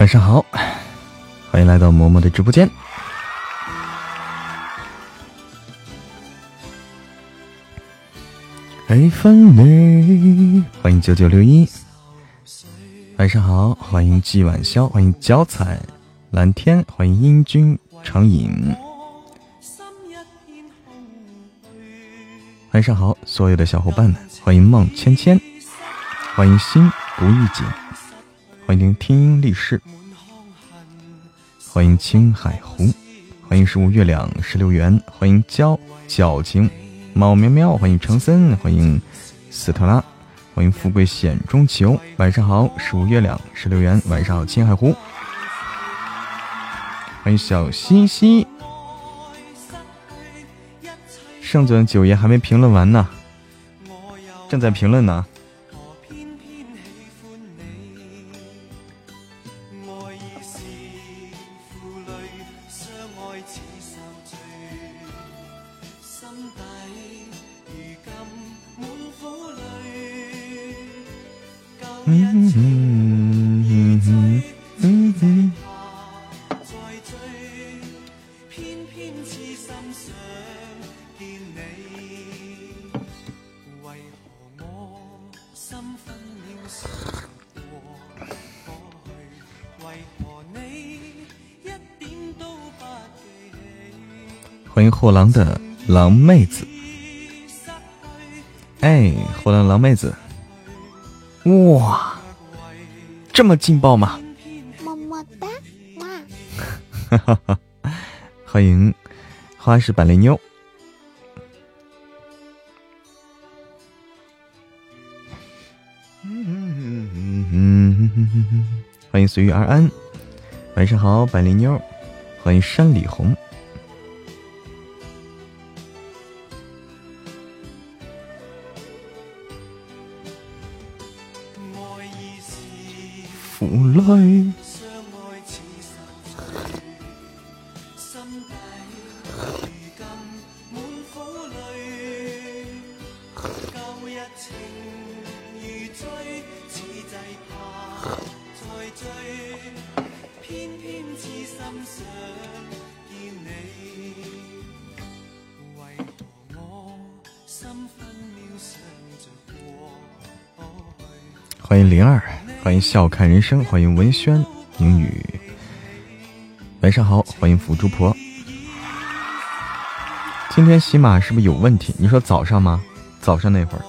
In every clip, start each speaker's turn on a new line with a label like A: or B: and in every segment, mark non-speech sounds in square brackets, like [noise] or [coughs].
A: 晚上好，欢迎来到嬷嬷的直播间。欢迎九九六一。晚上好，欢迎季晚宵，欢迎脚彩蓝天，欢迎英君长影。晚上好，所有的小伙伴们，欢迎梦芊芊，欢迎心不预警，欢迎听音立誓，欢迎青海湖，欢迎十五月亮十六元，欢迎娇矫情猫喵喵，欢迎程森，欢迎斯特拉，欢迎富贵险中求。晚上好，十五月亮十六元，晚上好，青海湖，欢迎小西西。圣尊九爷还没评论完呢，正在评论呢。货郎的狼妹子，哎，货郎狼妹子，哇，这么劲爆吗？么么哒，哇！哈哈哈，欢迎花式板栗妞，欢迎随遇而安，晚上好，板栗妞，欢迎山里红。笑看人生，欢迎文轩英语。晚上好，欢迎福猪婆。今天喜马是不是有问题？你说早上吗？早上那会儿。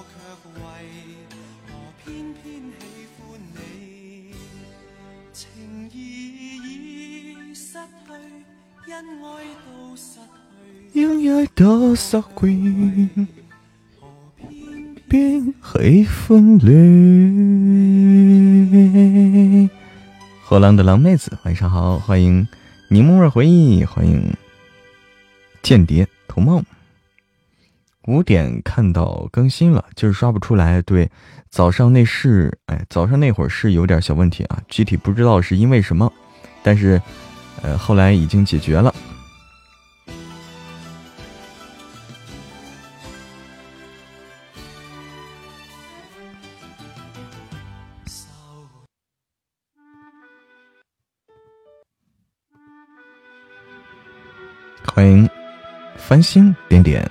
A: 因爱都失去，便喜欢你。荷兰的狼妹子，晚上好，欢迎柠檬味回忆，欢迎间谍童梦。五点看到更新了，就是刷不出来。对，早上那是，哎，早上那会儿是有点小问题啊，具体不知道是因为什么，但是，呃，后来已经解决了。欢迎繁星点点，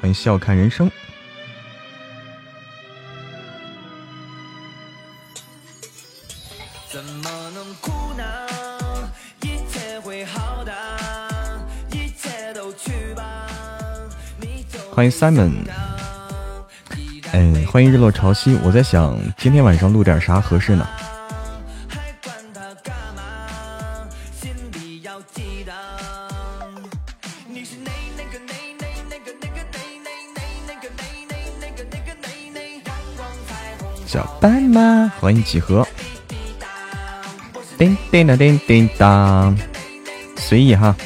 A: 欢迎笑看人生。欢迎 Simon，哎，欢迎日落潮汐。我在想，今天晚上录点啥合适呢？欢迎几何。叮叮当叮叮当，随意哈。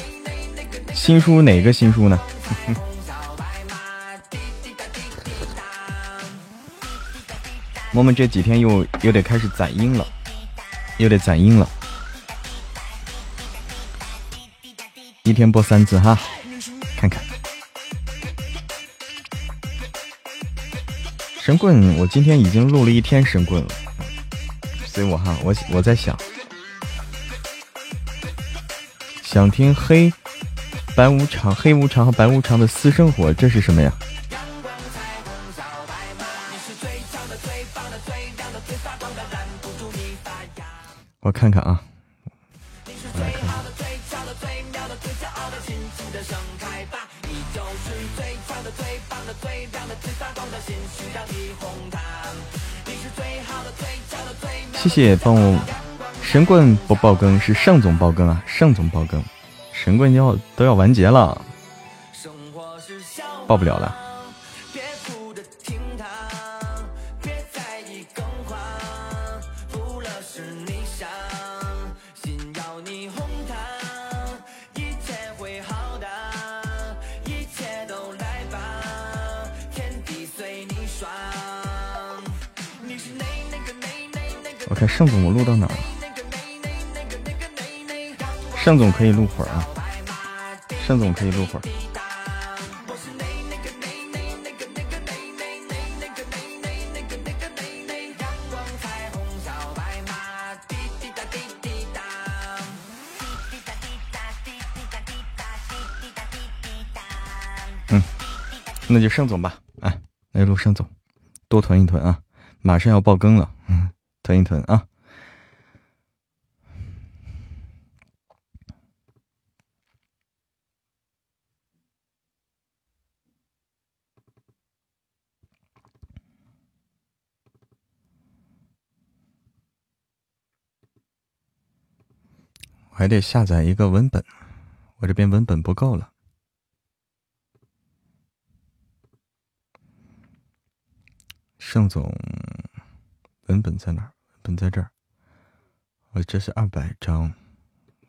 A: 新书哪个新书呢？[laughs] 我们这几天又又得开始攒音了，又得攒音了。一天播三次哈，看看。神棍，我今天已经录了一天神棍了。随我哈，我我在想，想听黑白无常、黑无常和白无常的私生活，这是什么呀？我看看啊。谢谢帮我，神棍不爆更是盛总爆更啊，盛总爆更，神棍要都要完结了，爆不了了。盛总，我录到哪儿了？盛总可以录会儿啊，盛总可以录会儿。嗯，那就盛总吧，哎，来录盛总，多囤一囤啊，马上要爆更了。囤一囤啊！我还得下载一个文本，我这边文本不够了。盛总，文本在哪儿？存在这儿，我这是二百张，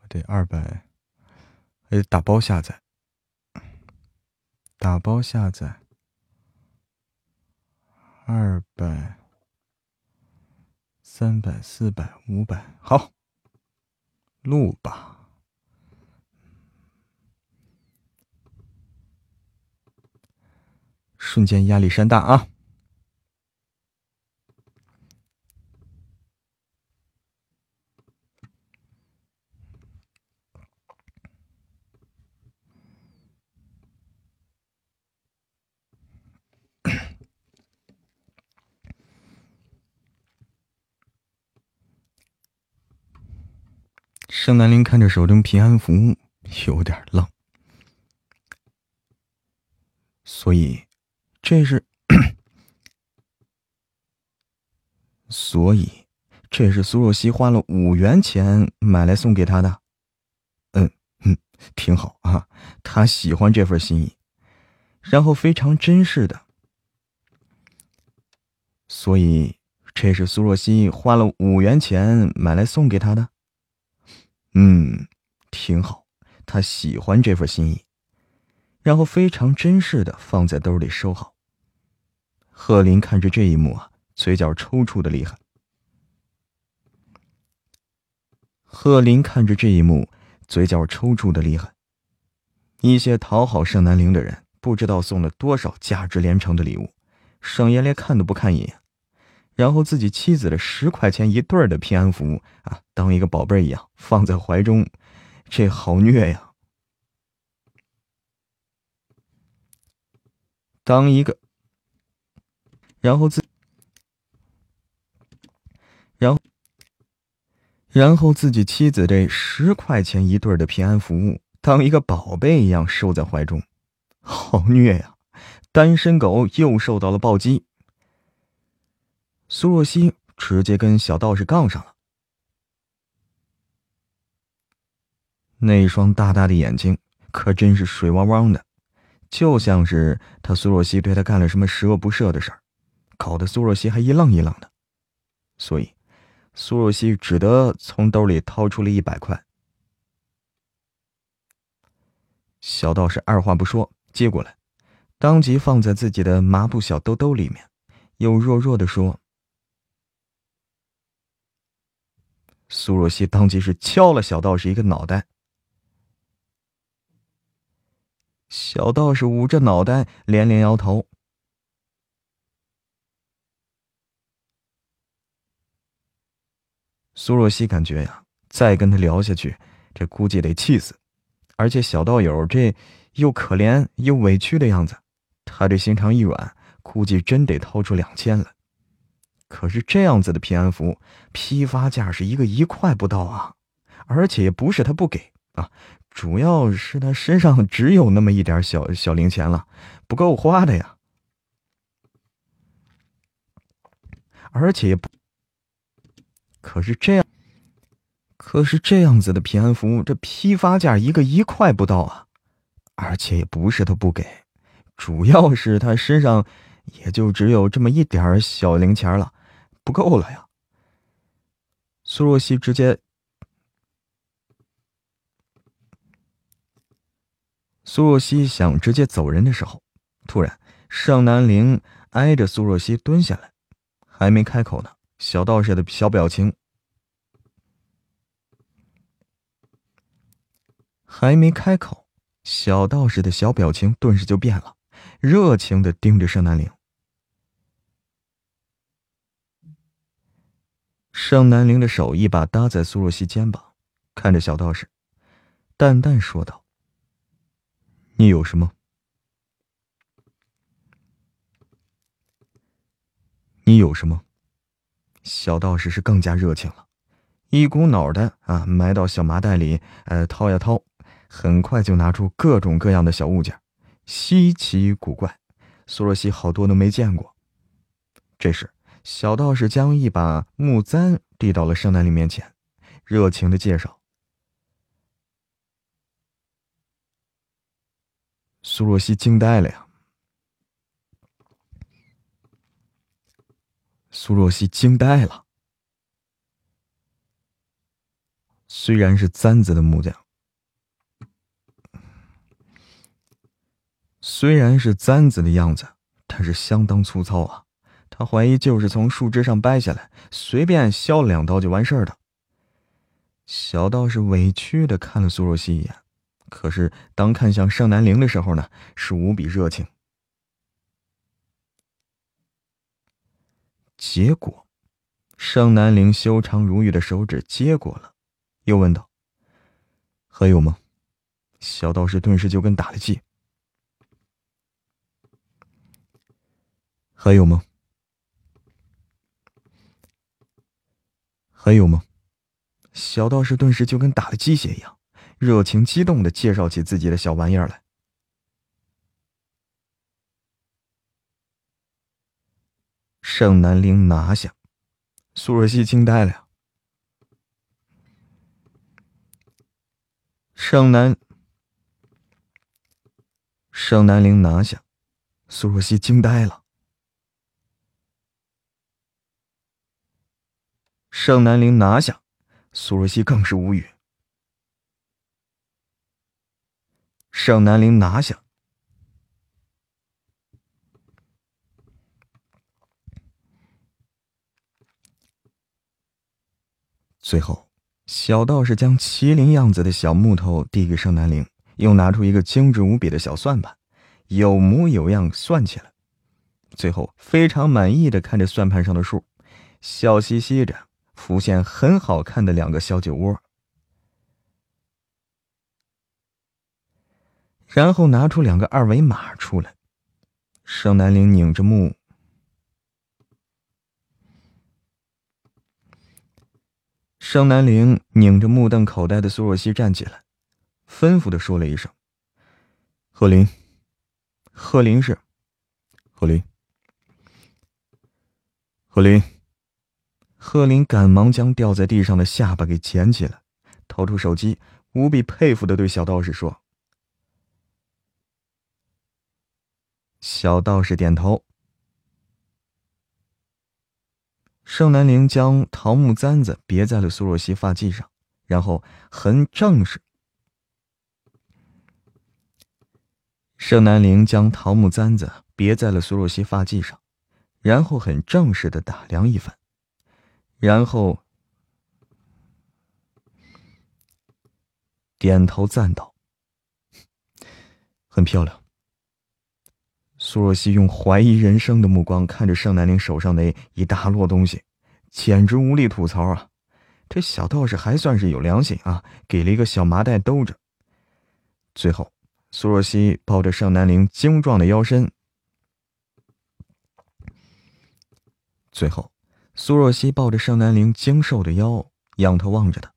A: 我得二百，还得打包下载，打包下载，二百、三百、四百、五百，好，录吧，瞬间压力山大啊！盛南林看着手中平安符，有点愣。所以，这是，[coughs] 所以，这是苏若曦花了五元钱买来送给他的。嗯嗯，挺好啊，他喜欢这份心意，然后非常珍视的。所以，这是苏若曦花了五元钱买来送给他的。嗯，挺好，他喜欢这份心意，然后非常珍视的放在兜里收好。贺林看着这一幕啊，嘴角抽搐的厉害。贺林看着这一幕，嘴角抽搐的厉害。一些讨好盛南陵的人，不知道送了多少价值连城的礼物，盛爷连看都不看一眼。然后自己妻子的十块钱一对的平安符啊，当一个宝贝一样放在怀中，这好虐呀！当一个，然后自，然后，然后自己妻子这十块钱一对的平安符，当一个宝贝一样收在怀中，好虐呀！单身狗又受到了暴击。苏若曦直接跟小道士杠上了，那双大大的眼睛可真是水汪汪的，就像是他苏若曦对他干了什么十恶不赦的事儿，搞得苏若曦还一愣一愣的。所以，苏若曦只得从兜里掏出了一百块。小道士二话不说接过来，当即放在自己的麻布小兜兜里面，又弱弱的说。苏若曦当即是敲了小道士一个脑袋，小道士捂着脑袋连连摇头。苏若曦感觉呀，再跟他聊下去，这估计得气死。而且小道友这又可怜又委屈的样子，他这心肠一软，估计真得掏出两千了。可是这样子的平安符，批发价是一个一块不到啊！而且也不是他不给啊，主要是他身上只有那么一点小小零钱了，不够花的呀。而且也不，可是这样，可是这样子的平安符，这批发价一个一块不到啊！而且也不是他不给，主要是他身上也就只有这么一点小零钱了。不够了呀！苏若曦直接，苏若曦想直接走人的时候，突然盛南陵挨着苏若曦蹲下来，还没开口呢，小道士的小表情还没开口，小道士的小表情顿时就变了，热情的盯着盛南陵。盛南陵的手一把搭在苏若曦肩膀，看着小道士，淡淡说道：“你有什么？你有什么？”小道士是更加热情了，一股脑的啊埋到小麻袋里，呃掏呀掏，很快就拿出各种各样的小物件，稀奇古怪，苏若曦好多都没见过。这时。小道士将一把木簪递到了盛南陵面前，热情的介绍。苏若曦惊呆了呀！苏若曦惊呆了。虽然是簪子的木匠，虽然是簪子的样子，但是相当粗糙啊。他怀疑就是从树枝上掰下来，随便削两刀就完事儿的。小道士委屈的看了苏若曦一眼，可是当看向盛南陵的时候呢，是无比热情。结果，盛南陵修长如玉的手指接过了，又问道：“还有吗？”小道士顿时就跟打了气。还有吗？还有吗？小道士顿时就跟打了鸡血一样，热情激动的介绍起自己的小玩意儿来。圣南陵拿下，苏若曦惊呆了圣。南，圣南陵拿下，苏若曦惊呆了。盛南陵拿下，苏若曦更是无语。盛南陵拿下，最后，小道士将麒麟样子的小木头递给盛南陵，又拿出一个精致无比的小算盘，有模有样算起来，最后非常满意的看着算盘上的数，笑嘻嘻着。浮现很好看的两个小酒窝，然后拿出两个二维码出来。盛南陵拧着木，盛南陵拧着目瞪口呆的苏若曦站起来，吩咐的说了一声：“贺林，贺林是，贺林，贺林。”贺林赶忙将掉在地上的下巴给捡起来，掏出手机，无比佩服的对小道士说：“小道士点头。”盛南陵将桃木簪子别在了苏若曦发髻上，然后很正式。盛南陵将桃木簪子别在了苏若曦发髻上，然后很正式的打量一番。然后点头赞道：“很漂亮。”苏若曦用怀疑人生的目光看着盛南陵手上那一大摞东西，简直无力吐槽啊！这小道士还算是有良心啊，给了一个小麻袋兜着。最后，苏若曦抱着盛南陵精壮的腰身。最后，苏若曦抱着盛南陵精瘦的腰，仰头望着他，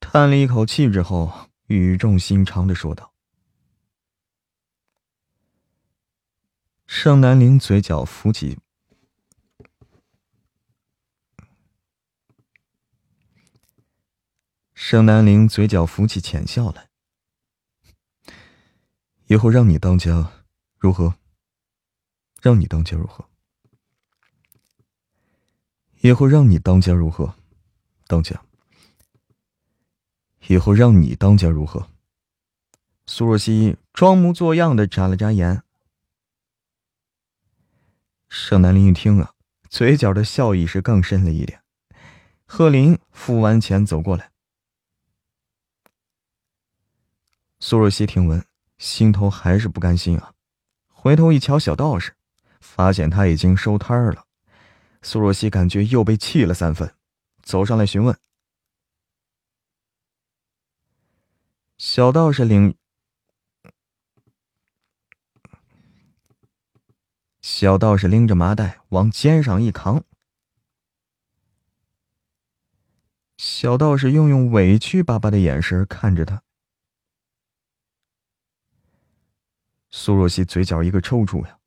A: 叹了一口气之后，语重心长的说道：“盛南陵嘴角浮起。”盛南陵嘴角浮起浅笑来。以后让你当家，如何？让你当家如何？以后让你当家如何？当家。以后让你当家如何？苏若曦装模作样的眨了眨眼。盛南林一听啊，嘴角的笑意是更深了一点。贺林付完钱走过来。苏若曦听闻，心头还是不甘心啊。回头一瞧，小道士，发现他已经收摊儿了。苏若曦感觉又被气了三分，走上来询问。小道士领小道士拎着麻袋往肩上一扛，小道士用用委屈巴巴的眼神看着他。苏若曦嘴角一个抽搐呀，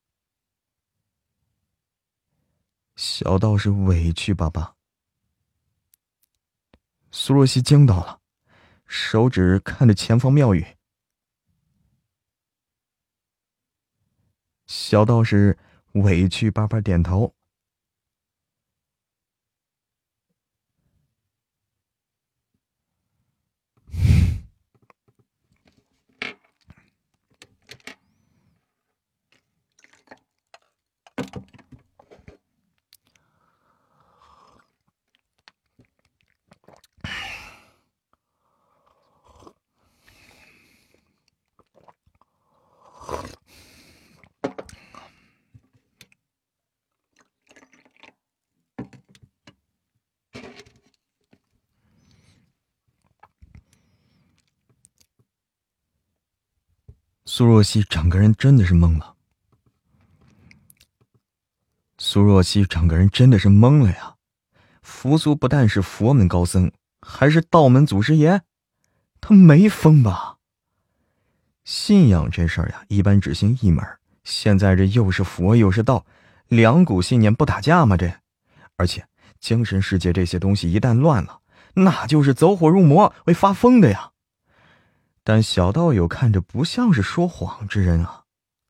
A: 小道士委屈巴巴。苏若曦惊到了，手指看着前方庙宇，小道士委屈巴巴点头。苏若曦整个人真的是懵了。苏若曦整个人真的是懵了呀！扶苏不但是佛门高僧，还是道门祖师爷，他没疯吧？信仰这事儿呀，一般只信一门。现在这又是佛又是道，两股信念不打架吗？这，而且精神世界这些东西一旦乱了，那就是走火入魔，会发疯的呀。但小道友看着不像是说谎之人啊，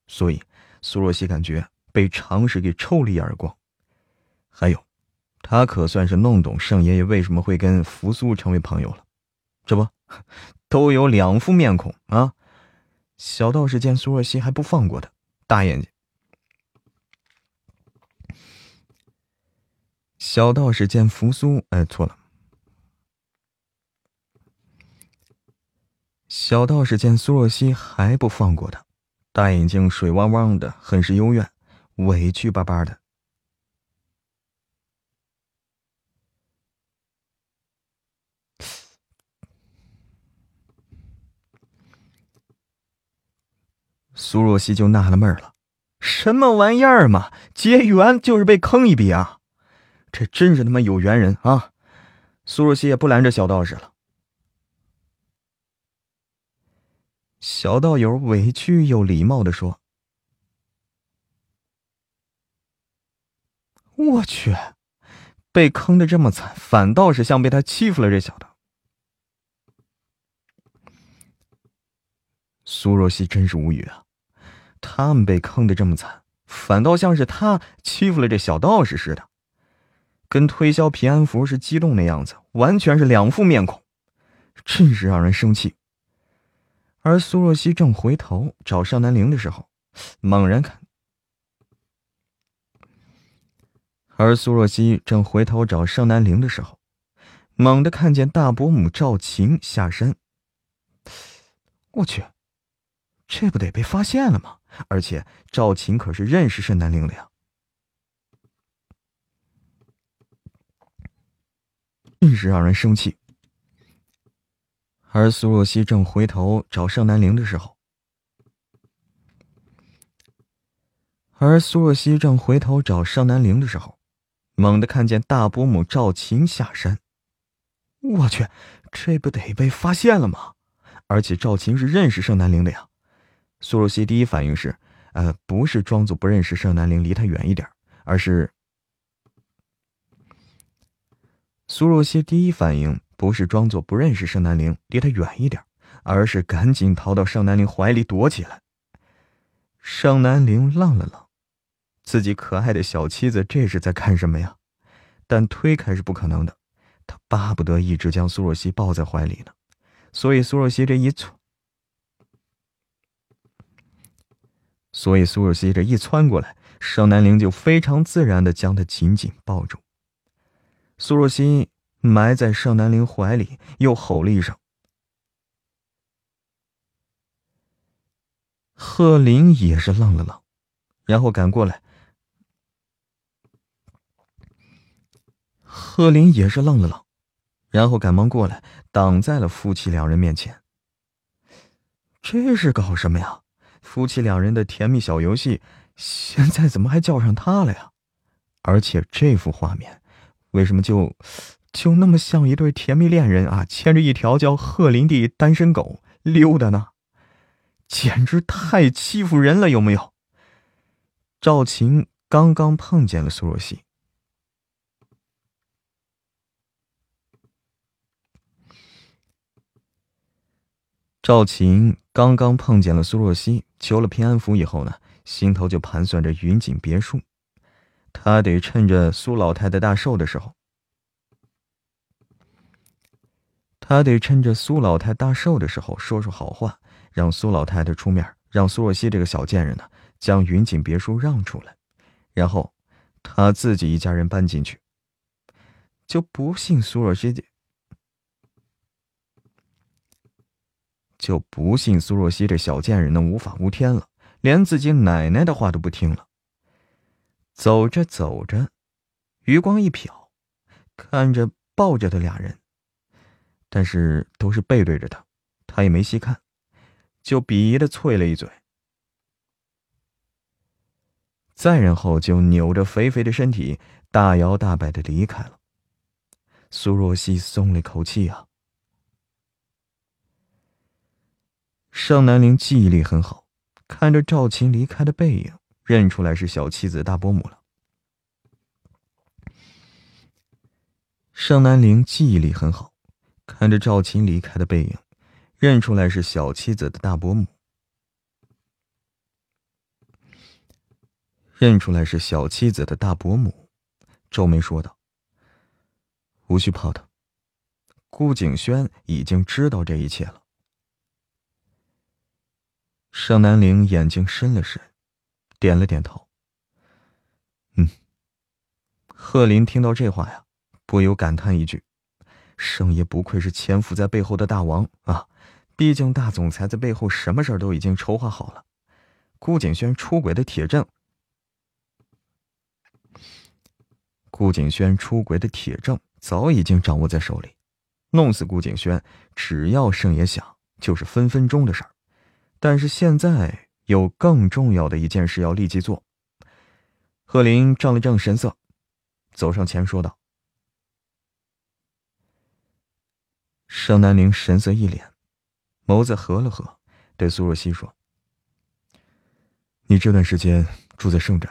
A: 所以苏若曦感觉被常识给抽了一耳光。还有，他可算是弄懂盛爷爷为什么会跟扶苏成为朋友了。这不，都有两副面孔啊！小道士见苏若曦还不放过他，大眼睛。小道士见扶苏，哎，错了。小道士见苏若曦还不放过他，大眼睛水汪汪的，很是幽怨，委屈巴巴的。苏若曦就纳了闷了，什么玩意儿嘛？结缘就是被坑一笔啊！这真是他妈有缘人啊！苏若曦也不拦着小道士了。小道友委屈又礼貌的说：“我去，被坑的这么惨，反倒是像被他欺负了。”这小子，苏若曦真是无语啊！他们被坑的这么惨，反倒像是他欺负了这小道士似的，跟推销平安符是激动的样子，完全是两副面孔，真是让人生气。而苏若曦正回头找盛南陵的时候，猛然看；而苏若曦正回头找盛南陵的时候，猛地看见大伯母赵晴下山。我去，这不得被发现了吗？而且赵晴可是认识盛南陵的呀。真是让人生气。而苏若曦正回头找盛南陵的时候，而苏若曦正回头找盛南陵的时候，猛地看见大伯母赵琴下山。我去，这不得被发现了吗？而且赵琴是认识盛南陵的呀。苏若曦第一反应是，呃，不是装作不认识盛南陵，离他远一点，而是苏若曦第一反应。不是装作不认识盛南陵，离他远一点，而是赶紧逃到盛南陵怀里躲起来。盛南陵愣了愣，自己可爱的小妻子这是在干什么呀？但推开是不可能的，他巴不得一直将苏若曦抱在怀里呢。所以苏若曦这一窜，所以苏若曦这一窜过来，盛南陵就非常自然的将她紧紧抱住。苏若曦。埋在盛南陵怀里，又吼了一声。贺林也是愣了愣，然后赶过来。贺林也是愣了愣，然后赶忙过来，挡在了夫妻两人面前。这是搞什么呀？夫妻两人的甜蜜小游戏，现在怎么还叫上他了呀？而且这幅画面，为什么就……就那么像一对甜蜜恋人啊，牵着一条叫鹤林的单身狗溜达呢，简直太欺负人了，有没有？赵琴刚刚碰见了苏若曦，赵琴刚刚碰见了苏若曦，求了平安符以后呢，心头就盘算着云锦别墅，他得趁着苏老太太大寿的时候。他得趁着苏老太大寿的时候说说好话，让苏老太太出面，让苏若曦这个小贱人呢将云锦别墅让出来，然后他自己一家人搬进去。就不信苏若曦就不信苏若曦这小贱人能无法无天了，连自己奶奶的话都不听了。走着走着，余光一瞟，看着抱着的俩人。但是都是背对着他，他也没细看，就鄙夷的啐了一嘴。再然后就扭着肥肥的身体，大摇大摆的离开了。苏若曦松了一口气啊。盛南陵记忆力很好，看着赵琴离开的背影，认出来是小妻子大伯母了。盛南陵记忆力很好。看着赵琴离开的背影，认出来是小妻子的大伯母。认出来是小妻子的大伯母，皱眉说道：“无需泡的。”顾景轩已经知道这一切了。盛南陵眼睛深了深，点了点头。嗯。贺林听到这话呀，不由感叹一句。圣爷不愧是潜伏在背后的大王啊！毕竟大总裁在背后什么事儿都已经筹划好了。顾景轩出轨的铁证，顾景轩出轨的铁证早已经掌握在手里。弄死顾景轩，只要圣爷想，就是分分钟的事儿。但是现在有更重要的一件事要立即做。贺林正了正神色，走上前说道。盛南陵神色一脸，眸子合了合，对苏若曦说：“你这段时间住在圣宅。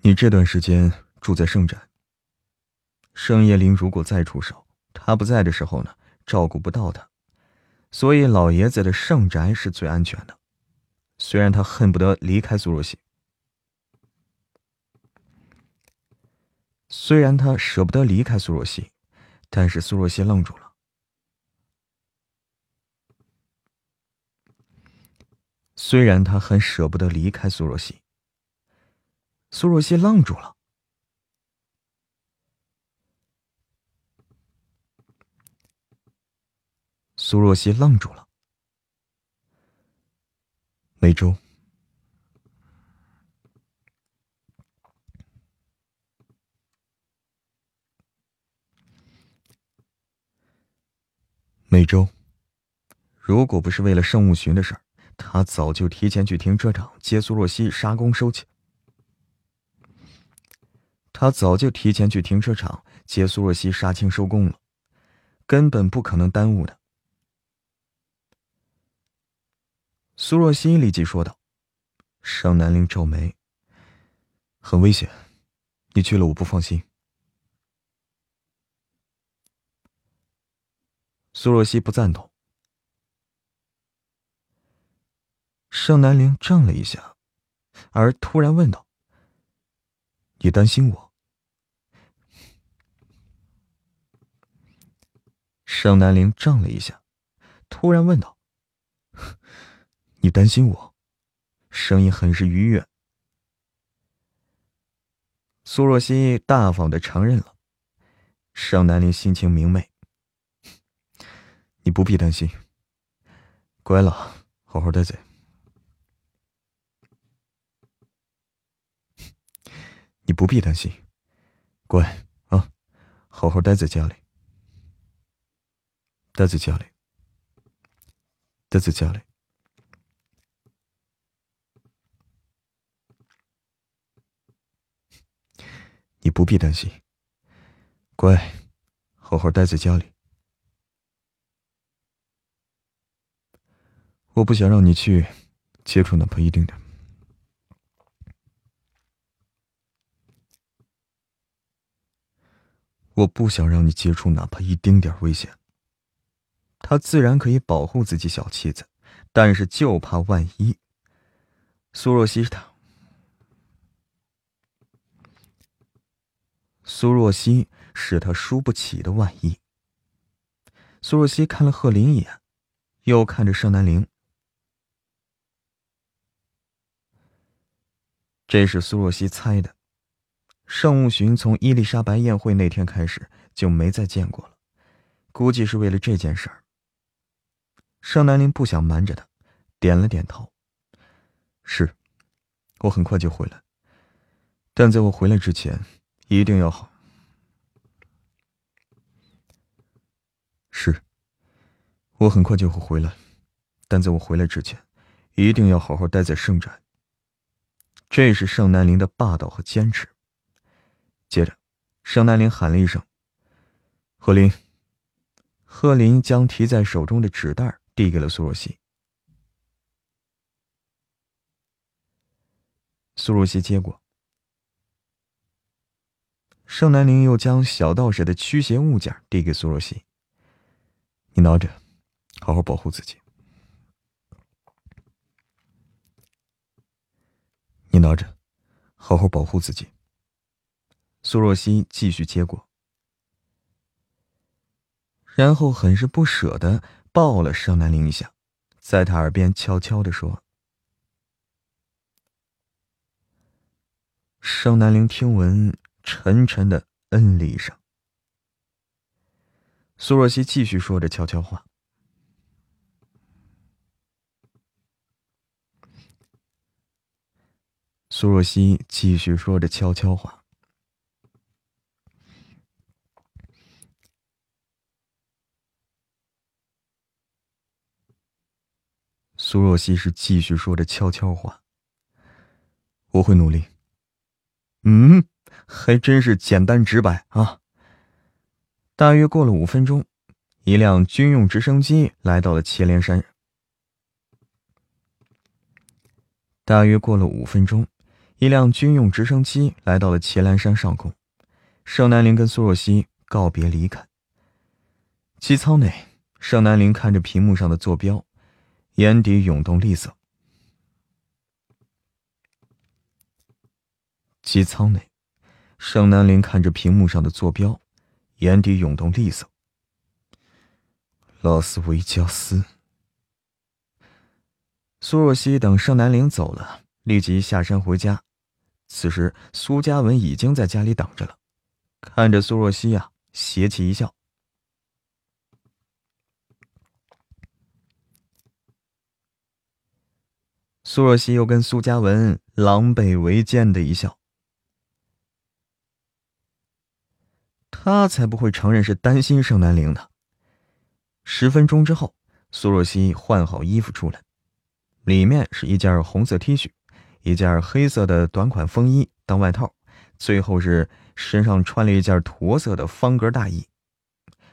A: 你这段时间住在圣宅。盛叶林如果再出手，他不在的时候呢，照顾不到他，所以老爷子的圣宅是最安全的。虽然他恨不得离开苏若曦。”虽然他舍不得离开苏若曦，但是苏若曦愣住了。虽然他很舍不得离开苏若曦，苏若曦愣住了。苏若曦愣住了。每周。每周，如果不是为了圣物巡的事儿，他早就提前去停车场接苏若曦杀工收钱。他早就提前去停车场接苏若曦杀青收工了，根本不可能耽误的。苏若曦立即说道：“尚南陵皱眉，很危险，你去了我不放心。”苏若曦不赞同。盛南陵怔了一下，而突然问道：“你担心我？”盛南陵怔了一下，突然问道：“你担心我？”声音很是愉悦。苏若曦大方的承认了。盛南陵心情明媚：“你不必担心，乖了，好好待在。”你不必担心，乖啊，好好待在家里，待在家里，待在家里。你不必担心，乖，好好待在家里。我不想让你去接触哪怕一丁点。我不想让你接触哪怕一丁点危险。他自然可以保护自己小妻子，但是就怕万一。苏若曦他，苏若曦是他输不起的万一。苏若曦看了贺林一眼，又看着盛南陵。这是苏若曦猜的。盛务寻从伊丽莎白宴会那天开始就没再见过了，估计是为了这件事儿。盛南林不想瞒着他，点了点头：“是，我很快就回来。但在我回来之前，一定要好。是，我很快就会回来，但在我回来之前，一定要好好待在圣宅。这是盛南林的霸道和坚持。”接着，盛南林喊了一声：“贺林。”贺林将提在手中的纸袋递给了苏若曦。苏若曦接过。盛南林又将小道士的驱邪物件递给苏若曦：“你拿着，好好保护自己。你拿着，好好保护自己。”苏若曦继续接过，然后很是不舍的抱了盛南陵一下，在他耳边悄悄的说：“盛南陵听闻，沉沉的嗯了一声。”苏若曦继续说着悄悄话。苏若曦继续说着悄悄话。苏若曦是继续说着悄悄话。我会努力。嗯，还真是简单直白啊。大约过了五分钟，一辆军用直升机来到了祁连山。大约过了五分钟，一辆军用直升机来到了祁连山上空。盛南林跟苏若曦告别离开。机舱内，盛南林看着屏幕上的坐标。眼底涌动厉色。机舱内，盛南林看着屏幕上的坐标，眼底涌动厉色。拉斯维加斯。苏若曦等盛南林走了，立即下山回家。此时，苏嘉文已经在家里等着了，看着苏若曦呀，邪气一笑。苏若曦又跟苏嘉文狼狈为奸的一笑，他才不会承认是担心盛南陵呢。十分钟之后，苏若曦换好衣服出来，里面是一件红色 T 恤，一件黑色的短款风衣当外套，最后是身上穿了一件驼色的方格大衣，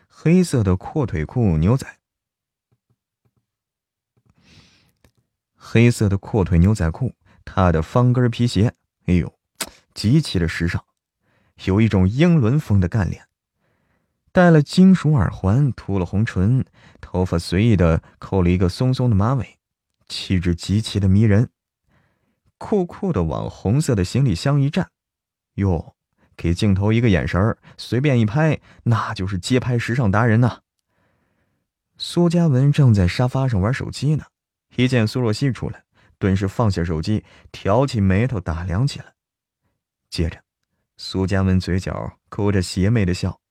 A: 黑色的阔腿裤牛仔，黑色的阔腿牛仔裤，他的方跟皮鞋，哎呦，极其的时尚，有一种英伦风的干练。戴了金属耳环，涂了红唇，头发随意的扣了一个松松的马尾，气质极其的迷人。酷酷的往红色的行李箱一站，哟，给镜头一个眼神随便一拍，那就是街拍时尚达人呐。苏嘉文正在沙发上玩手机呢，一见苏若曦出来，顿时放下手机，挑起眉头打量起来。接着，苏嘉文嘴角勾着邪魅的笑。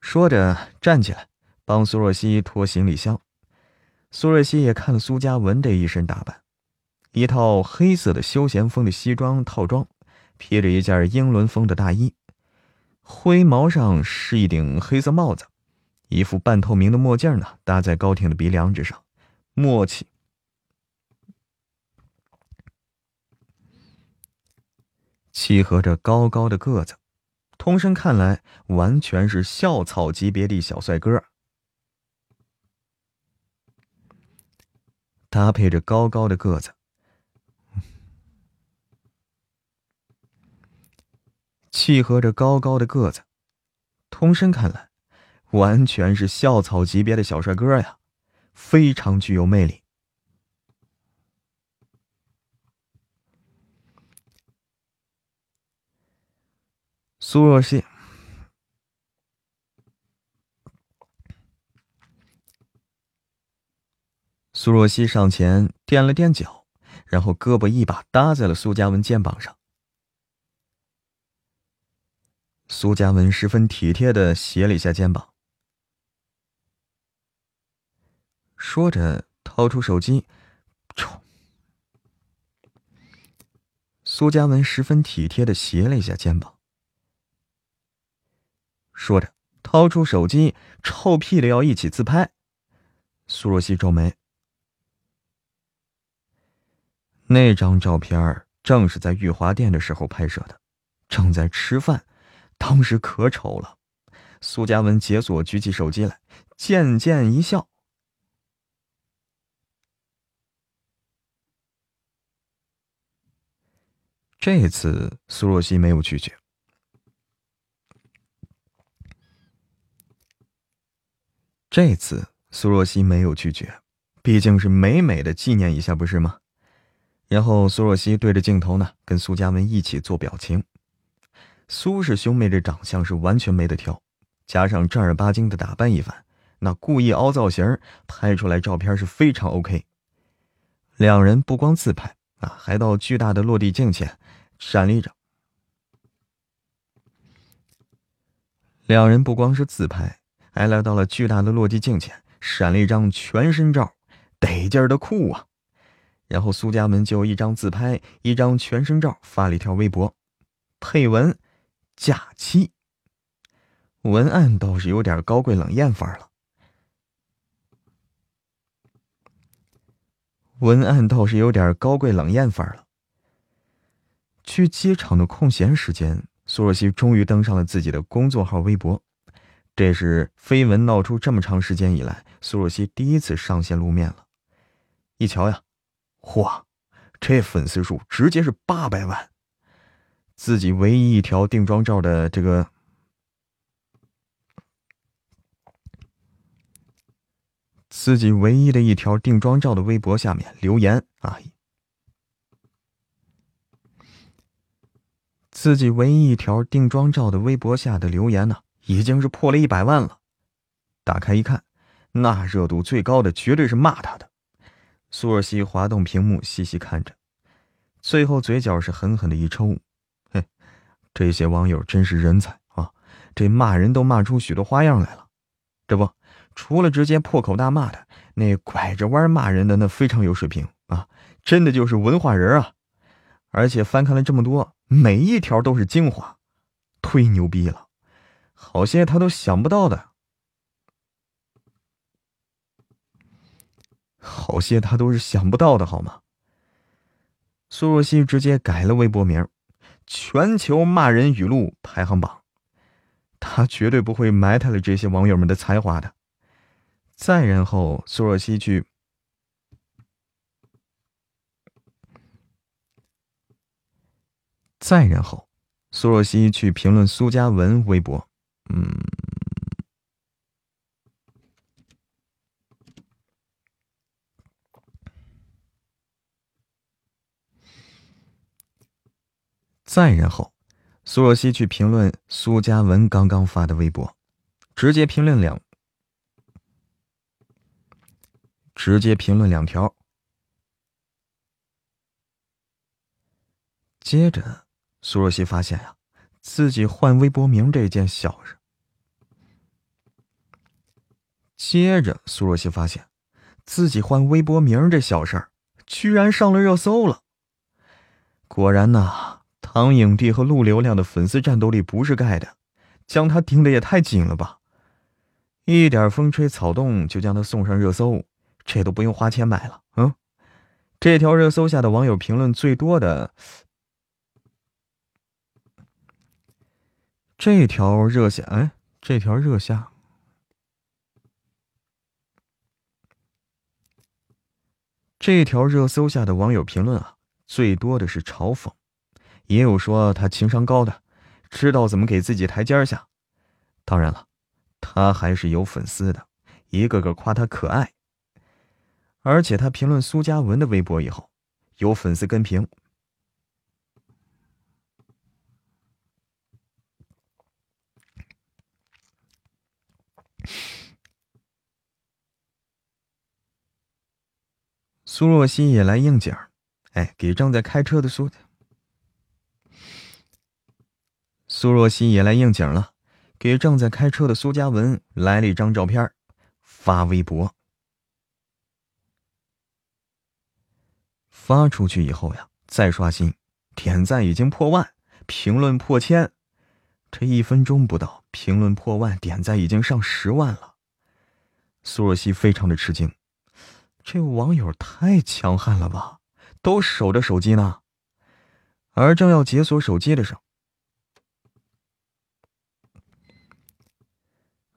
A: 说着，站起来帮苏若曦拖行李箱。苏瑞希也看了苏嘉文的一身打扮，一套黑色的休闲风的西装套装，披着一件英伦风的大衣，灰毛上是一顶黑色帽子，一副半透明的墨镜呢，搭在高挺的鼻梁之上，默契，契合着高高的个子。通身看来，完全是校草级别的小帅哥，搭配着高高的个子，契合着高高的个子，通身看来，完全是校草级别的小帅哥呀，非常具有魅力。苏若曦，苏若曦上前垫了垫脚，然后胳膊一把搭在了苏嘉文肩膀上。苏嘉文十分体贴的斜了一下肩膀，说着掏出手机，冲。苏嘉文十分体贴的斜了一下肩膀。说着，掏出手机，臭屁的要一起自拍。苏若曦皱眉。那张照片正是在玉华店的时候拍摄的，正在吃饭，当时可丑了。苏嘉文解锁，举起手机来，渐渐一笑。这次苏若曦没有拒绝。这次苏若曦没有拒绝，毕竟是美美的纪念一下，不是吗？然后苏若曦对着镜头呢，跟苏嘉文一起做表情。苏氏兄妹这长相是完全没得挑，加上正儿八经的打扮一番，那故意凹造型拍出来照片是非常 OK。两人不光自拍啊，还到巨大的落地镜前闪了一张。两人不光是自拍。还来到了巨大的落地镜前，闪了一张全身照，得劲儿的酷啊！然后苏家门就一张自拍，一张全身照发了一条微博，配文“假期”，文案倒是有点高贵冷艳范儿了。文案倒是有点高贵冷艳范儿了。去机场的空闲时间，苏若曦终于登上了自己的公众号微博。这是绯闻闹出这么长时间以来，苏若曦第一次上线露面了。一瞧呀，嚯，这粉丝数直接是八百万！自己唯一一条定妆照的这个，自己唯一的一条定妆照的微博下面留言啊，自己唯一一条定妆照的微博下的留言呢？已经是破了一百万了，打开一看，那热度最高的绝对是骂他的。苏若曦滑动屏幕，细细看着，最后嘴角是狠狠的一抽，嘿，这些网友真是人才啊！这骂人都骂出许多花样来了。这不，除了直接破口大骂的，那拐着弯骂人的那非常有水平啊，真的就是文化人啊！而且翻看了这么多，每一条都是精华，忒牛逼了。好些他都想不到的，好些他都是想不到的，好吗？苏若曦直接改了微博名，全球骂人语录排行榜。他绝对不会埋汰了这些网友们的才华的。再然后，苏若曦去，再然后，苏若曦去评论苏嘉文微博，嗯。再然后，苏若曦去评论苏嘉文刚刚发的微博，直接评论两，直接评论两条。接着，苏若曦发现呀，自己换微博名这件小事。接着，苏若曦发现，自己换微博名这小事儿，居然上了热搜了。果然呐。唐影帝和陆流量的粉丝战斗力不是盖的，将他盯的也太紧了吧！一点风吹草动就将他送上热搜，这都不用花钱买了。嗯，这条热搜下的网友评论最多的，这条热下，哎，这条热下，这条热搜下的网友评论啊，最多的是嘲讽。也有说他情商高的，知道怎么给自己台阶下。当然了，他还是有粉丝的，一个个夸他可爱。而且他评论苏嘉文的微博以后，有粉丝跟评。苏若曦也来应景哎，给正在开车的苏。苏若曦也来应景了，给正在开车的苏嘉文来了一张照片，发微博。发出去以后呀，再刷新，点赞已经破万，评论破千，这一分钟不到，评论破万，点赞已经上十万了。苏若曦非常的吃惊，这网友太强悍了吧？都守着手机呢，而正要解锁手机的时候。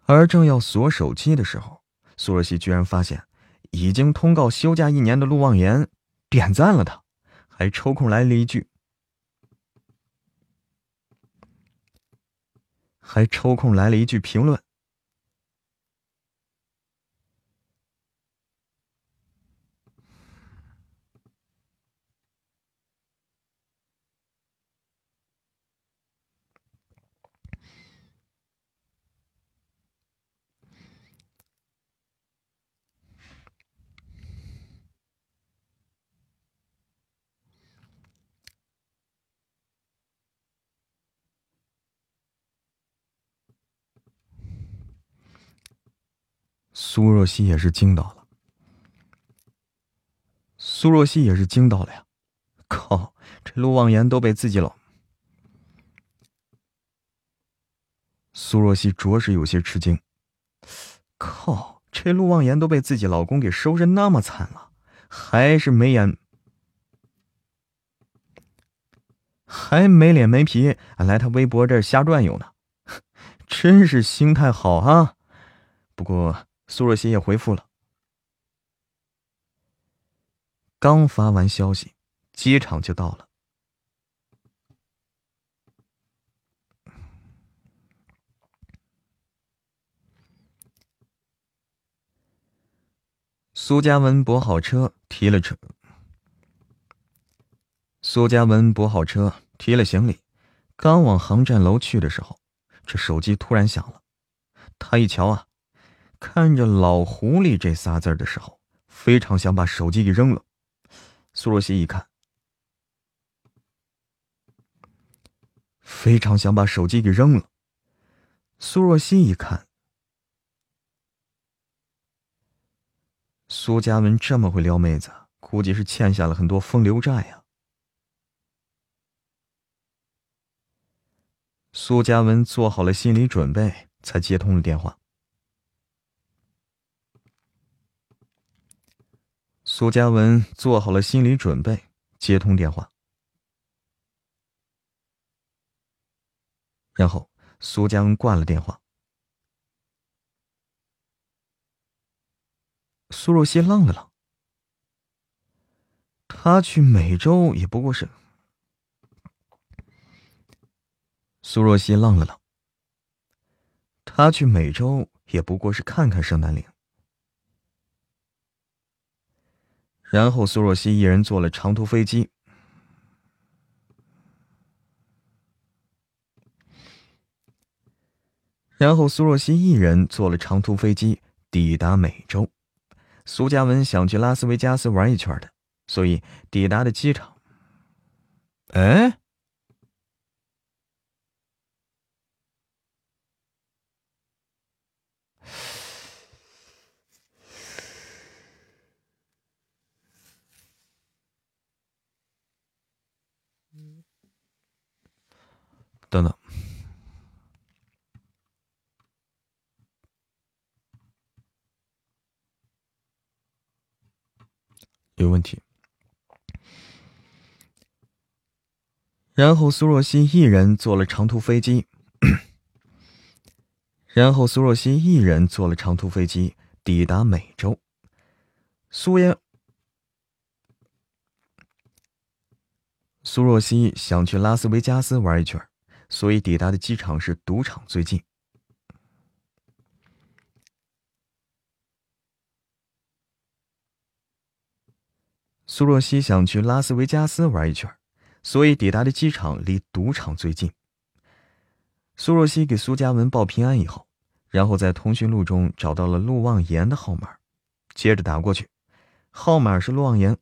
A: 而正要锁手机的时候，苏若曦居然发现，已经通告休假一年的陆望言点赞了他，还抽空来了一句，还抽空来了一句评论。苏若曦也是惊到了，苏若曦也是惊到了呀！靠，这陆望言都被自己老……苏若曦着实有些吃惊。靠，这陆望言都被自己老公给收拾那么惨了，还是没眼，还没脸没皮来他微博这瞎转悠呢，[laughs] 真是心态好啊！不过。苏若曦也回复了，刚发完消息，机场就到了。苏嘉文泊好车，提了车。苏嘉文泊好车，提了行李，刚往航站楼去的时候，这手机突然响了。他一瞧啊。看着“老狐狸”这仨字的时候，非常想把手机给扔了。苏若曦一看，非常想把手机给扔了。苏若曦一看，苏嘉文这么会撩妹子，估计是欠下了很多风流债呀。苏嘉文做好了心理准备，才接通了电话。苏嘉文做好了心理准备，接通电话，然后苏嘉文挂了电话。苏若曦愣了愣，他去美洲也不过是……苏若曦愣了愣，他去美洲也不过是看看圣诞岭。然后，苏若曦一人坐了长途飞机。然后，苏若曦一人坐了长途飞机抵达美洲。苏嘉文想去拉斯维加斯玩一圈的，所以抵达的机场。哎。等等，有问题。然后苏若曦一人坐了长途飞机，然后苏若曦一人坐了长途飞机抵达美洲。苏烟，苏若曦想去拉斯维加斯玩一圈。所以抵达的机场是赌场最近。苏若曦想去拉斯维加斯玩一圈，所以抵达的机场离赌场最近。苏若曦给苏嘉文报平安以后，然后在通讯录中找到了陆望言的号码，接着打过去，号码是陆望言。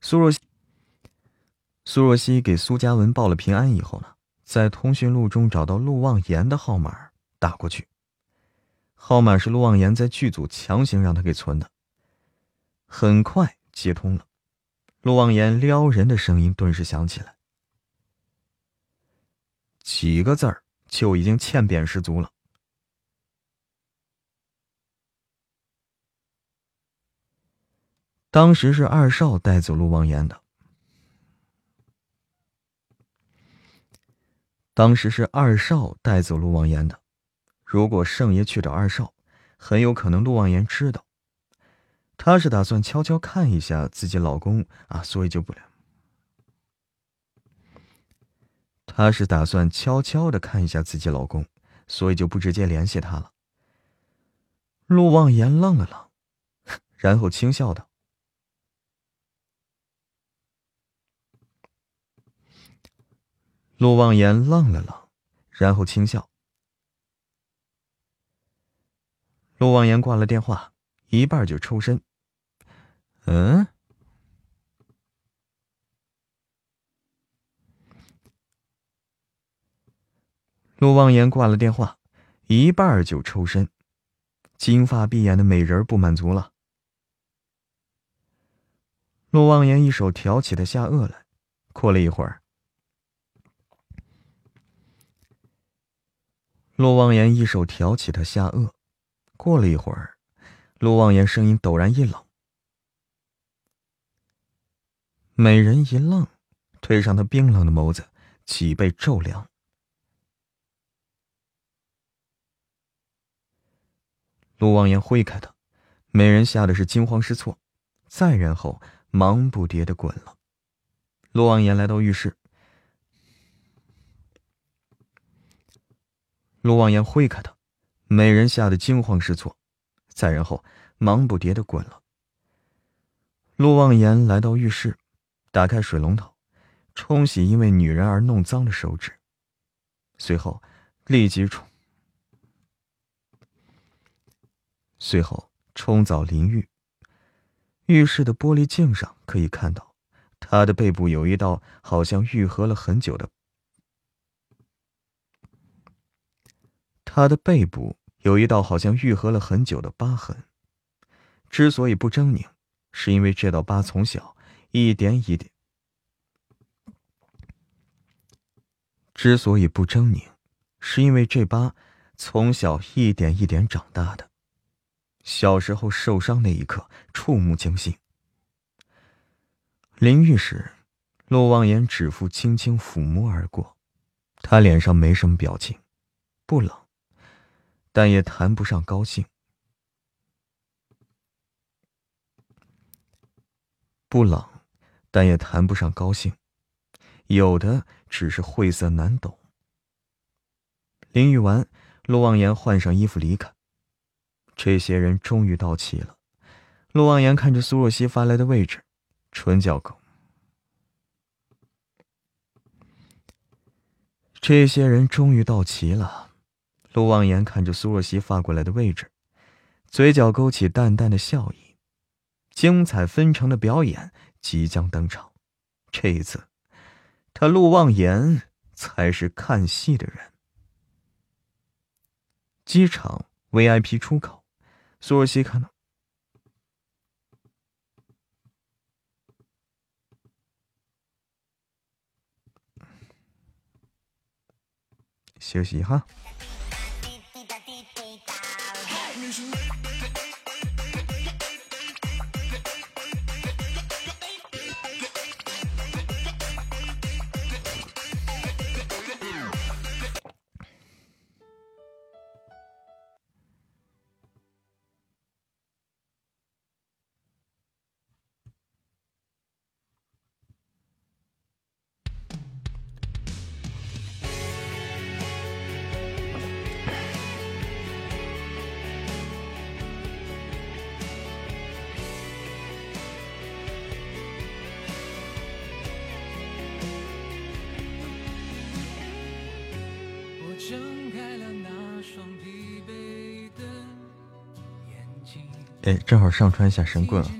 A: 苏若曦。苏若曦给苏嘉文报了平安以后呢，在通讯录中找到陆望言的号码，打过去。号码是陆望言在剧组强行让他给存的。很快接通了，陆望言撩人的声音顿时响起来，几个字儿就已经欠扁十足了。当时是二少带走陆望言的。当时是二少带走陆望言的，如果圣爷去找二少，很有可能陆望言知道。他是打算悄悄看一下自己老公啊，所以就不了。他是打算悄悄的看一下自己老公，所以就不直接联系他了。陆望言愣了愣，[laughs] 然后轻笑道。陆望言愣了愣，然后轻笑。陆望言挂了电话，一半就抽身。嗯？陆望言挂了电话，一半就抽身。金发碧眼的美人不满足了。陆望言一手挑起他下颚来，过了一会儿。陆望言一手挑起他下颚，过了一会儿，陆望言声音陡然一冷。美人一愣，推上他冰冷的眸子，脊背骤凉。陆望言挥开他，美人吓得是惊慌失措，再然后忙不迭的滚了。陆望言来到浴室。陆望言挥开他，美人吓得惊慌失措，再然后忙不迭的滚了。陆望言来到浴室，打开水龙头，冲洗因为女人而弄脏的手指，随后立即冲，随后冲澡淋浴。浴室的玻璃镜上可以看到，他的背部有一道好像愈合了很久的。他的背部有一道好像愈合了很久的疤痕，之所以不狰狞，是因为这道疤从小一点一点，
B: 之所以不狰狞，是因为这疤从小一点一点长大的。小时候受伤那一刻，触目惊心。淋浴时，陆望言指腹轻轻抚摸而过，他脸上没什么表情，不冷，但也谈不上高兴。不冷，但也谈不上高兴，有的只是晦涩难懂。淋浴完，陆望言换上衣服离开。这些人终于到齐了。陆望言看着苏若曦发来的位置，唇角勾。这些人终于到齐了。陆望言看着苏若曦发过来的位置，嘴角勾起淡淡的笑意。精彩纷呈的表演即将登场。这一次，他陆望言才是看戏的人。机场 VIP 出口。苏若曦看到，休息哈。you should 哎，正好上传一下神棍。啊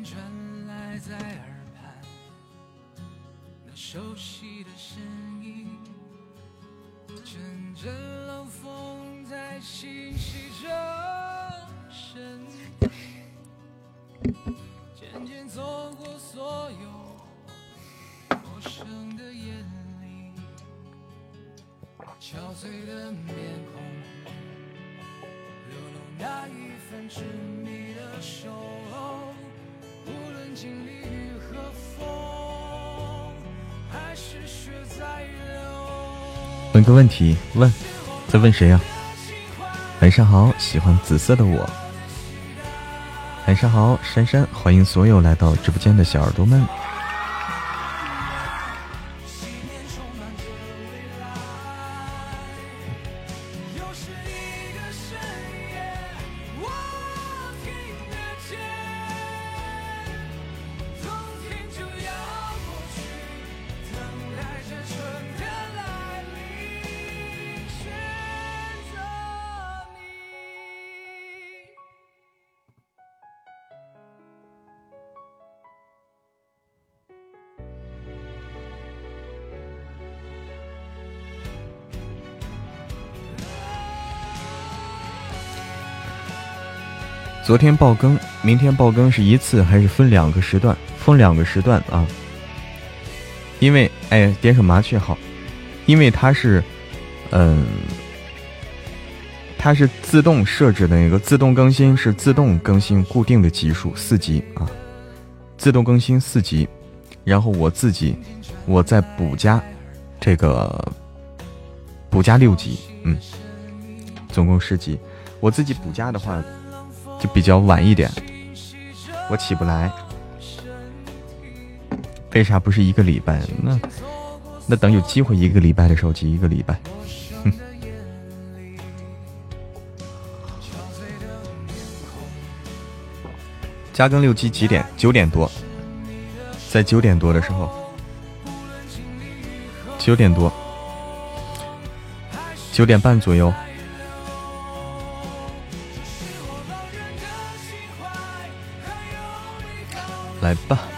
B: 个问题，问，在问谁呀？晚上好，喜欢紫色的我。晚上好，珊珊，欢迎所有来到直播间的小耳朵们。昨天爆更，明天爆更是一次还是分两个时段？分两个时段啊！因为哎，点首麻雀好，因为它是，嗯，它是自动设置的那个自动更新，是自动更新固定的级数四级啊，自动更新四级，然后我自己我再补加这个补加六级，嗯，总共十级，我自己补加的话。就比较晚一点，我起不来。为啥不是一个礼拜？那那等有机会一个礼拜的时候挤一个礼拜。加更六级几点？九点多，在九点多的时候，九点多，九点半左右。来吧。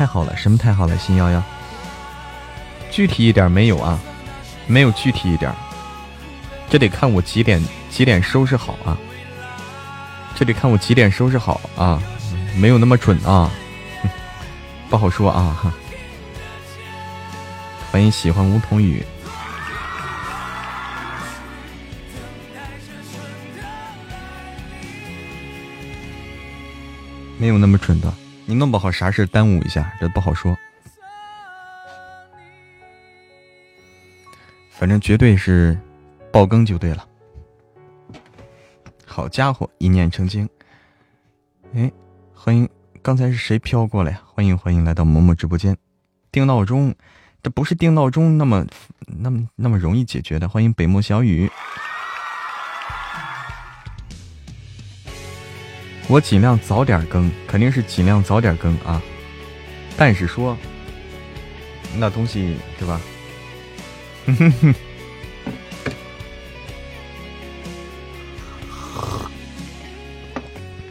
A: 太好了，什么太好了？新幺幺，具体一点没有啊？没有具体一点，这得看我几点几点收拾好啊？这得看我几点收拾好啊？没有那么准啊，[laughs] 不好说啊。欢迎喜欢梧桐雨。没有那么准的，你弄不好啥事耽误一下，这不好说。反正绝对是爆更就对了。好家伙，一念成精。哎，欢迎，刚才是谁飘过来呀？欢迎欢迎来到嬷嬷直播间。定闹钟，这不是定闹钟那么那么那么容易解决的。欢迎北漠小雨。我尽量早点更，肯定是尽量早点更啊。但是说，那东西对吧？哼哼哼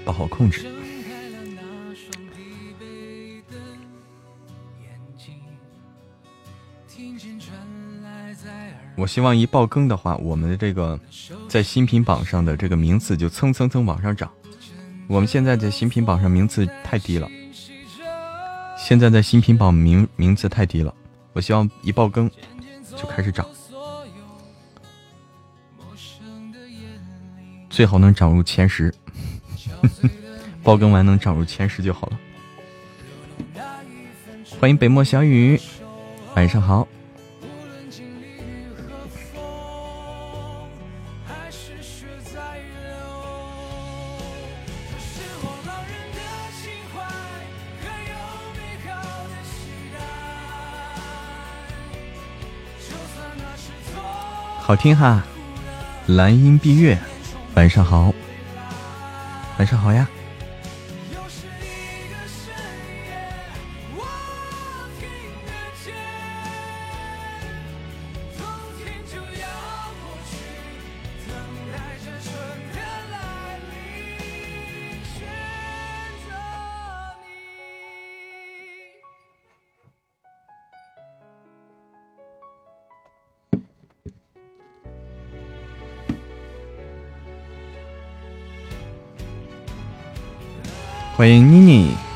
A: 不好控制。我希望一爆更的话，我们的这个在新品榜上的这个名次就蹭蹭蹭往上涨。我们现在在新品榜上名次太低了，现在在新品榜名名次太低了。我希望一爆更就开始涨，最好能涨入前十。[laughs] 爆更完能涨入前十就好了。欢迎北漠小雨，晚上好。好听哈，蓝音碧月，晚上好，晚上好呀。欢迎妮妮。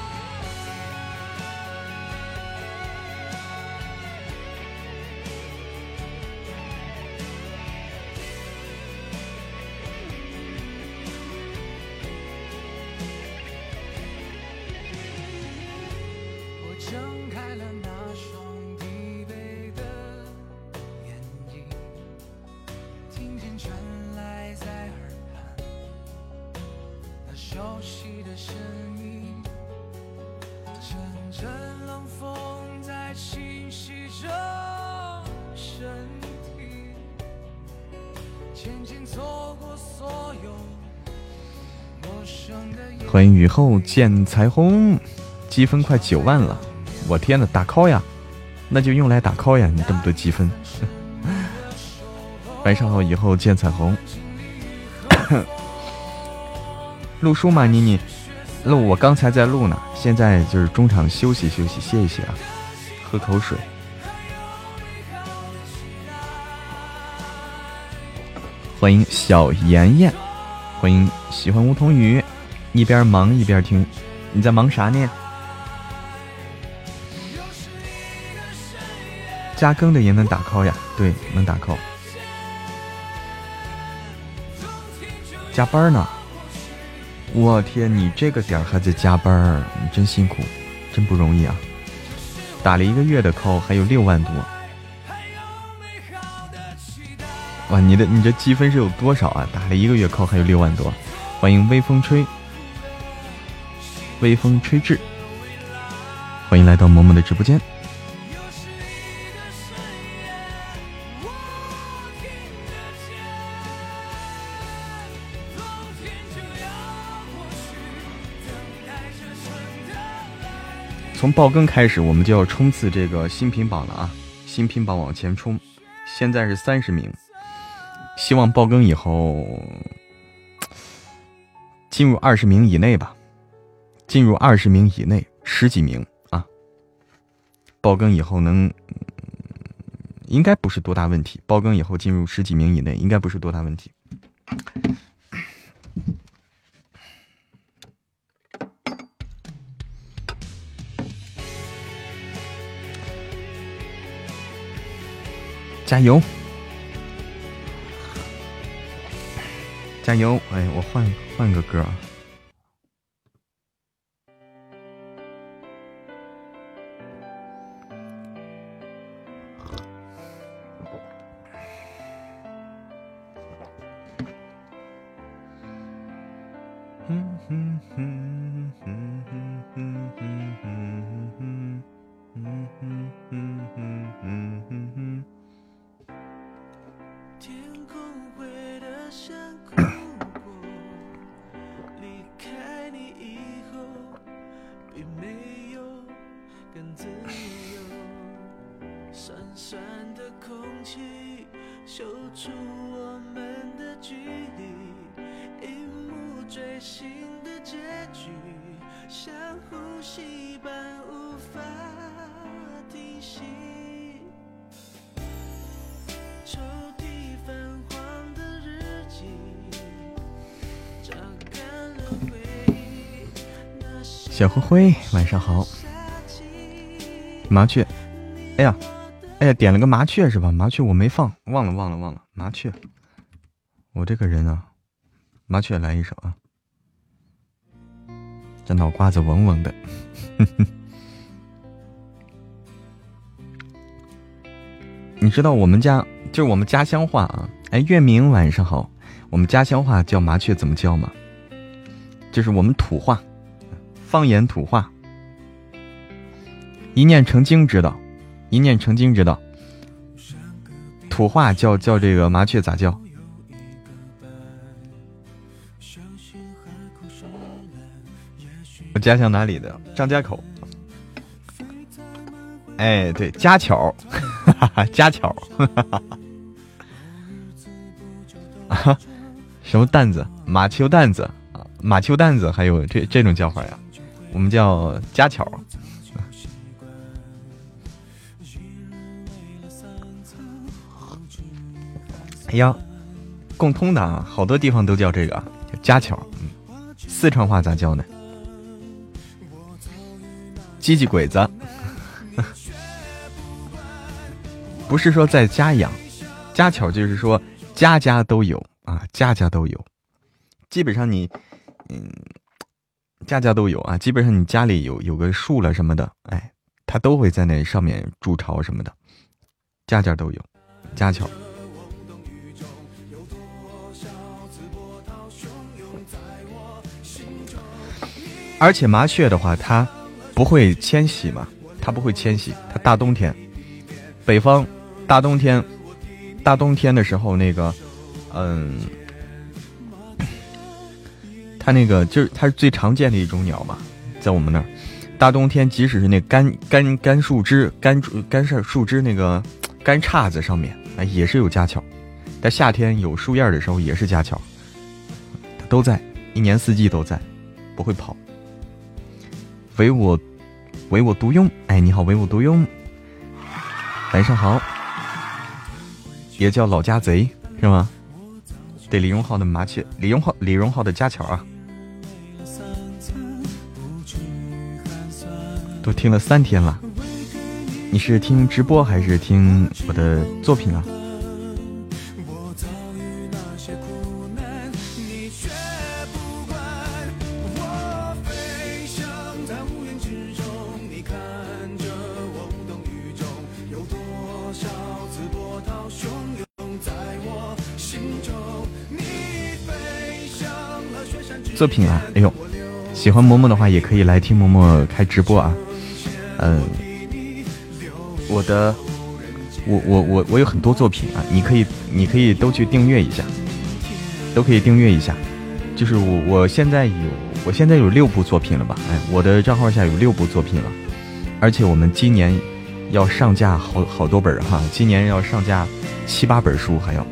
A: 后见彩虹，积分快九万了，我天呐，打 call 呀，那就用来打 call 呀！你这么多积分，晚上好，以后见彩虹。录书吗，妮妮？录，我刚才在录呢，现在就是中场休息休息，歇一歇啊，喝口水。欢迎小妍妍，欢迎喜欢梧桐雨。一边忙一边听，你在忙啥呢？加更的也能打 call 呀？对，能打 call。加班呢？我天，你这个点还在加班，你真辛苦，真不容易啊！打了一个月的 call，还有六万多。哇，你的你这积分是有多少啊？打了一个月 call 还有六万多，欢迎微风吹。微风吹至，欢迎来到萌萌的直播间。从爆更开始，我们就要冲刺这个新品榜了啊！新品榜往前冲，现在是三十名，希望爆更以后进入二十名以内吧。进入二十名以内，十几名啊，爆更以后能，应该不是多大问题。爆更以后进入十几名以内，应该不是多大问题。加油！加油！哎，我换换个歌。小喂，晚上好。麻雀，哎呀，哎呀，点了个麻雀是吧？麻雀我没放，忘了忘了忘了。麻雀，我这个人啊，麻雀来一首啊。这脑瓜子嗡嗡的。[laughs] 你知道我们家就是我们家乡话啊？哎，月明晚上好。我们家乡话叫麻雀怎么叫吗？就是我们土话。方言土话，一念成精知道，一念成精知道。土话叫叫这个麻雀咋叫？我家乡哪里的？张家口。哎，对，家巧，[laughs] 家巧，啊，[laughs] 什么担子？马丘担子啊，马丘担子，还有这这种叫法呀？我们叫家巧，哎呀，共通的啊，好多地方都叫这个叫家巧。嗯四川话咋叫呢？叽叽鬼子，[laughs] 不是说在家养，家巧就是说家家都有啊，家家都有，基本上你，嗯。家家都有啊，基本上你家里有有个树了什么的，哎，它都会在那上面筑巢什么的，家家都有，家巧。而且麻雀的话，它不会迁徙嘛，它不会迁徙，它大冬天，北方大冬天，大冬天的时候那个，嗯。它那个就是它是最常见的一种鸟嘛，在我们那儿，大冬天即使是那干干干树枝、干干树树枝那个干叉子上面啊，也是有家巧。在夏天有树叶的时候也是家巧，它都在，一年四季都在，不会跑。唯我唯我独拥，哎，你好，唯我独拥，晚上好，也叫老家贼是吗？对，李荣浩的麻雀，李荣浩李荣浩的家巧啊。都听了三天了，你是听直播还是听我的作品啊？作品啊，哎呦，喜欢嬷嬷的话也可以来听嬷嬷开直播啊。嗯，我的，我我我我有很多作品啊，你可以你可以都去订阅一下，都可以订阅一下。就是我我现在有我现在有六部作品了吧？哎，我的账号下有六部作品了，而且我们今年要上架好好多本哈，今年要上架七八本书还要。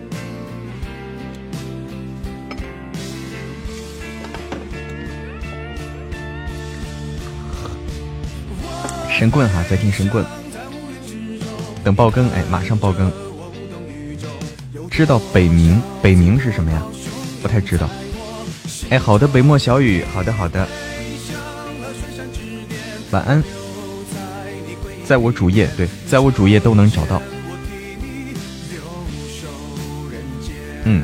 A: 神棍哈，在听神棍。等爆更，哎，马上爆更。知道北冥？北冥是什么呀？不太知道。哎，好的，北漠小雨，好的好的。晚安。在我主页，对，在我主页都能找到。嗯。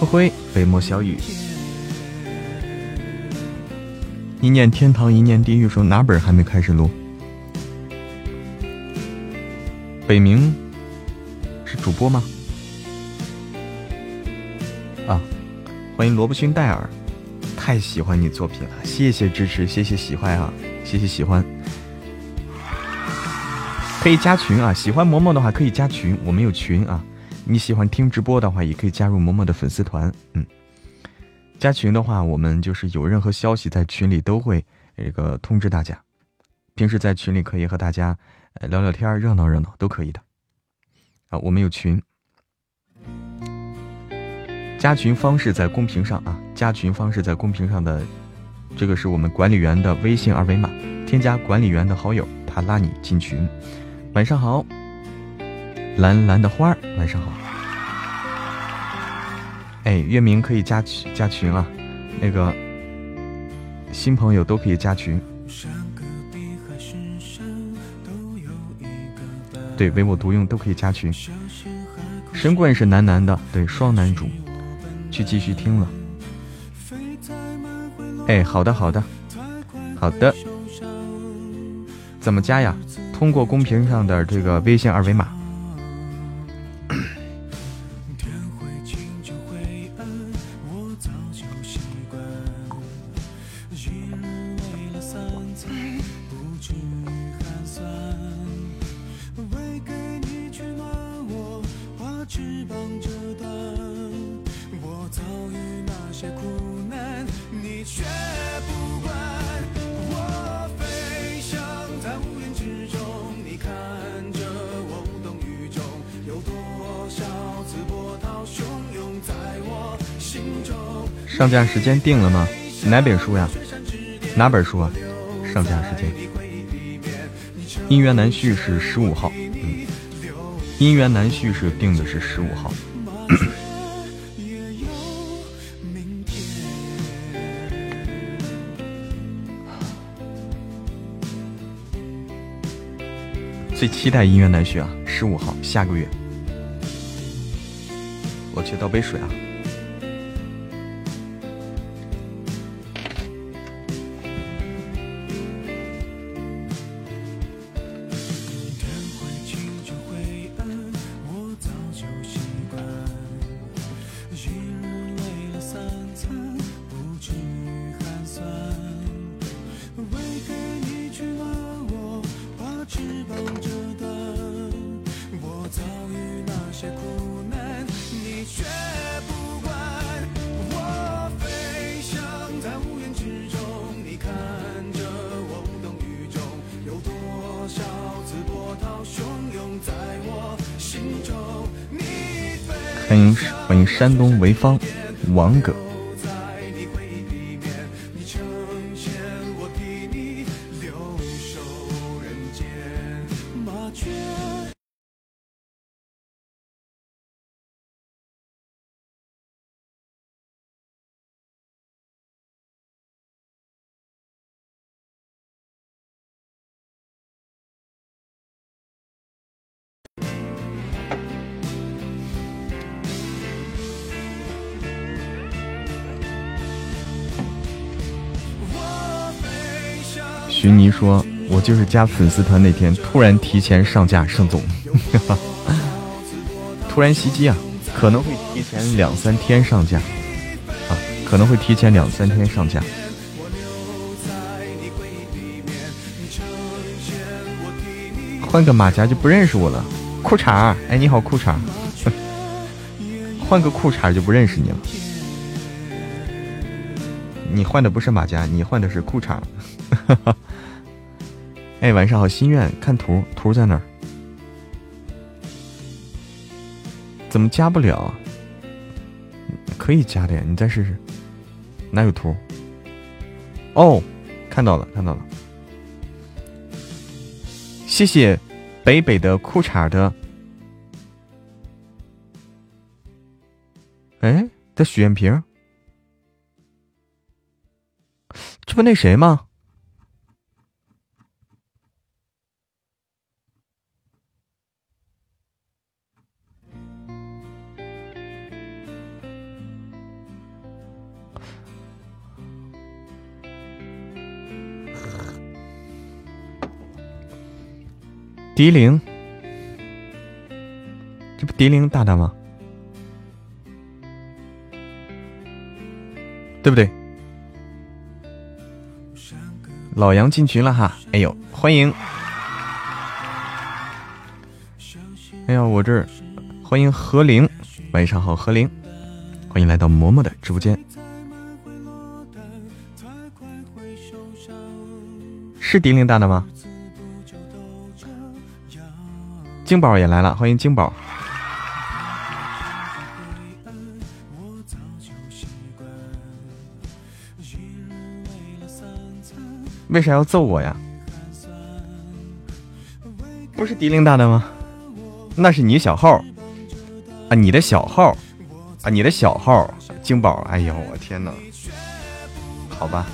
A: 灰灰，北漠小雨。一念天堂，一念地狱，说哪本还没开始录？北冥是主播吗？啊，欢迎萝卜逊戴尔，太喜欢你作品了，谢谢支持，谢谢喜欢啊，谢谢喜欢，可以加群啊，喜欢嬷嬷的话可以加群，我们有群啊，你喜欢听直播的话也可以加入嬷嬷的粉丝团，嗯。加群的话，我们就是有任何消息在群里都会这个通知大家。平时在群里可以和大家聊聊天，热闹热闹都可以的。啊，我们有群，加群方式在公屏上啊，加群方式在公屏上的，这个是我们管理员的微信二维码，添加管理员的好友，他拉你进群。晚上好，蓝蓝的花儿，晚上好。哎，月明可以加群加群了，那个新朋友都可以加群。对，唯我独用都可以加群。神棍是男男的，对，双男主，去继续听了。哎，好的好的好的，怎么加呀？通过公屏上的这个微信二维码。上架时间定了吗？哪本书呀？哪本书啊？上架时间？姻缘难续是十五号。嗯，姻缘难续是定的是十五号。[clears throat] 最期待姻缘难续啊！十五号，下个月。我去倒杯水啊。欢迎欢迎山东潍坊王哥说，我就是加粉丝团那天突然提前上架，盛总，[laughs] 突然袭击啊，可能会提前两三天上架，啊，可能会提前两三天上架。换个马甲就不认识我了，裤衩，哎，你好，裤衩，[laughs] 换个裤衩就不认识你了。你换的不是马甲，你换的是裤衩。[laughs] 哎，晚上好，心愿看图，图在哪儿？怎么加不了？可以加的呀，你再试试。哪有图？哦，看到了，看到了。谢谢北北的裤衩的。哎，的许愿瓶，这不那谁吗？迪玲，这不迪玲大大吗？对不对？老杨进群了哈！哎呦，欢迎！哎呀，我这儿欢迎何玲，晚上好，何玲，欢迎来到嬷嬷的直播间。是迪玲大的吗？金宝也来了，欢迎金宝。为啥要揍我呀？不是迪玲大的吗？那是你小号啊，你的小号啊，你的小号金宝。哎呦，我天哪！好吧。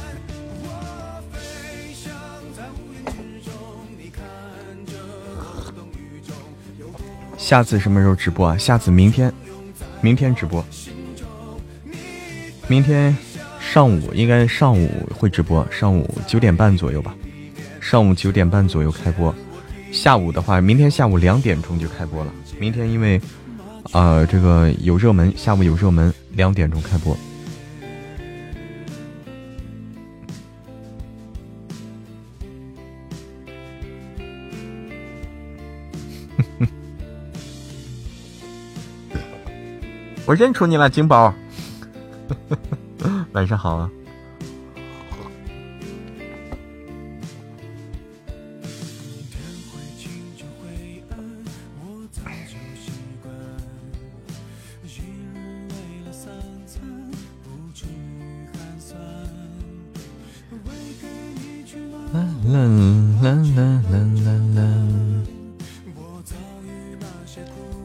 A: 下次什么时候直播啊？下次明天，明天直播，明天。上午应该上午会直播，上午九点半左右吧，上午九点半左右开播。下午的话，明天下午两点钟就开播了。明天因为，呃，这个有热门，下午有热门，两点钟开播。我认出你了，金宝。[laughs] 晚上好啊！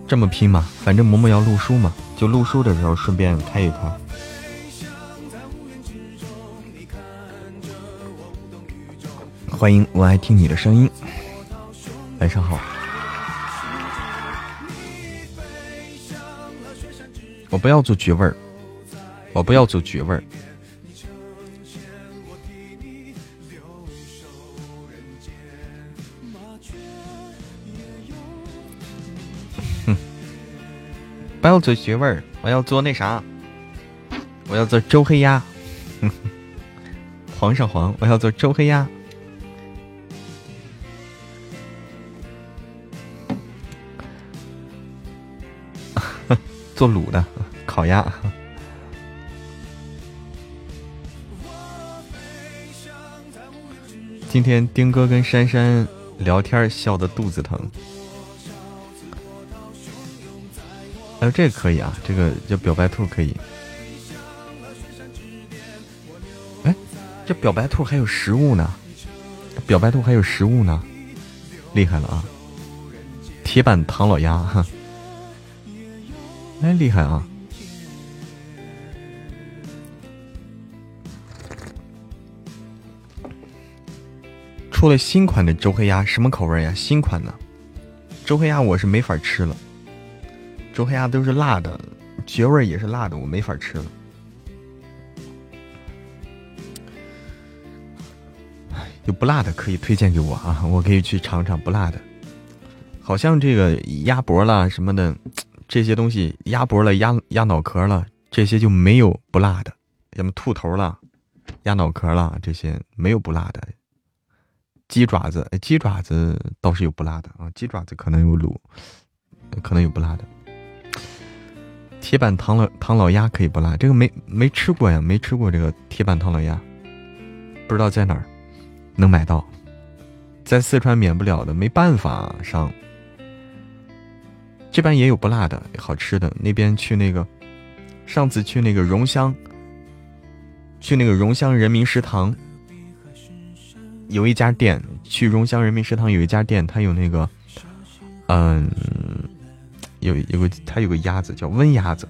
A: 这么拼吗？反正嬷嬷要录书嘛，就录书的时候顺便开一开。欢迎，我爱听你的声音。晚上好。我不要做绝味儿，我不要做绝味儿。不要做绝味儿，我要做那啥，我要做周黑鸭。皇上皇，我要做周黑鸭。[laughs] 做卤的烤鸭。今天丁哥跟珊珊聊天笑的肚子疼。哎，这个可以啊，这个叫表白兔可以。哎，这表白兔还有食物呢，表白兔还有食物呢，厉害了啊！铁板唐老鸭哈。哎，厉害啊！出了新款的周黑鸭，什么口味呀？新款的周黑鸭我是没法吃了，周黑鸭都是辣的，绝味也是辣的，我没法吃了。有不辣的可以推荐给我啊，我可以去尝尝不辣的。好像这个鸭脖啦什么的。这些东西鸭脖了、鸭鸭脑壳了，这些就没有不辣的。什么兔头了、鸭脑壳了，这些没有不辣的。鸡爪子，鸡爪子倒是有不辣的啊，鸡爪子可能有卤，可能有不辣的。铁板唐老唐老鸭可以不辣，这个没没吃过呀，没吃过这个铁板唐老鸭，不知道在哪儿能买到，在四川免不了的，没办法上。这边也有不辣的好吃的，那边去那个，上次去那个荣乡，去那个荣乡人民食堂，有一家店，去荣乡人民食堂有一家店，它有那个，嗯，有有个它有个鸭子叫温鸭子，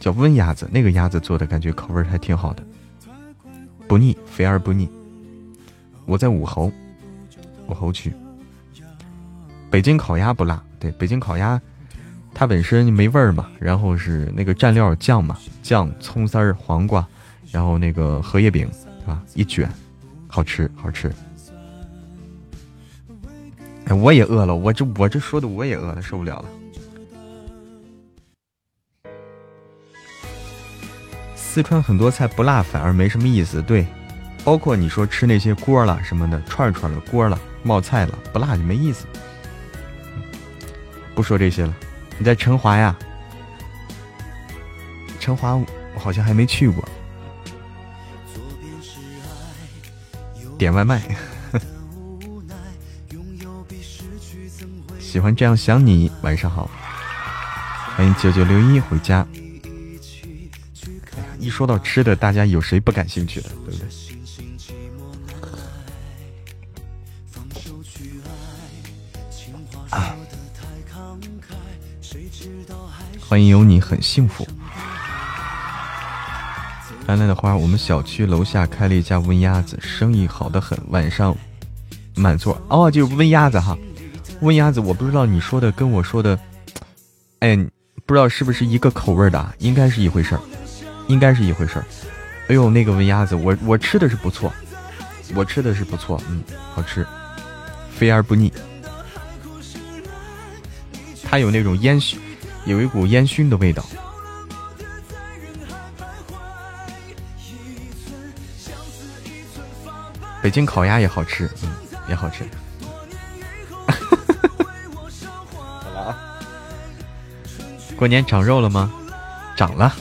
A: 叫温鸭子，那个鸭子做的感觉口味还挺好的，不腻，肥而不腻。我在武侯，武侯区。北京烤鸭不辣，对，北京烤鸭，它本身没味儿嘛，然后是那个蘸料酱嘛，酱、葱丝儿、黄瓜，然后那个荷叶饼，对吧？一卷，好吃，好吃。哎，我也饿了，我这我这说的我也饿了，受不了了。四川很多菜不辣反而没什么意思，对，包括你说吃那些锅了什么的，串串的锅了，冒菜了，不辣就没意思。不说这些了，你在成华呀？成华我好像还没去过。点外卖。[laughs] 喜欢这样想你，晚上好。欢迎九九六一回家。一说到吃的，大家有谁不感兴趣的，对不对？欢迎有你很幸福，兰兰的花。我们小区楼下开了一家温鸭子，生意好的很，晚上满座。哦，就是温鸭子哈，温鸭子。我不知道你说的跟我说的，哎，不知道是不是一个口味的？应该是一回事儿，应该是一回事儿。哎呦，那个文鸭子，我我吃的是不错，我吃的是不错，嗯，好吃，肥而不腻。它有那种烟熏。有一股烟熏的味道。北京烤鸭也好吃，嗯，也好吃。过年长肉了吗？长了。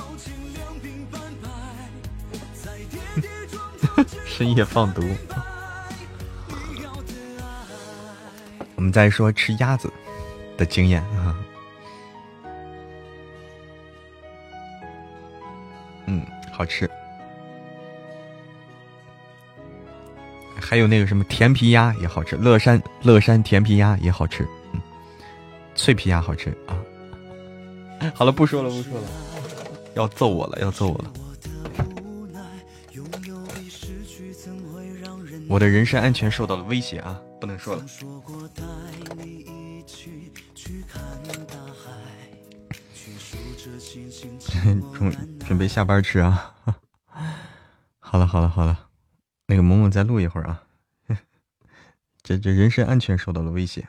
A: 深夜放毒。我们再说吃鸭子的经验啊。嗯好吃，还有那个什么甜皮鸭也好吃，乐山乐山甜皮鸭也好吃，嗯，脆皮鸭好吃啊。[laughs] 好了，不说了，不说了，要揍我了，要揍我了。我的人身安全受到了威胁啊，不能说了。[laughs] 准准备下班吃啊！[laughs] 好了好了好了，那个萌萌再录一会儿啊。[laughs] 这这人身安全受到了威胁，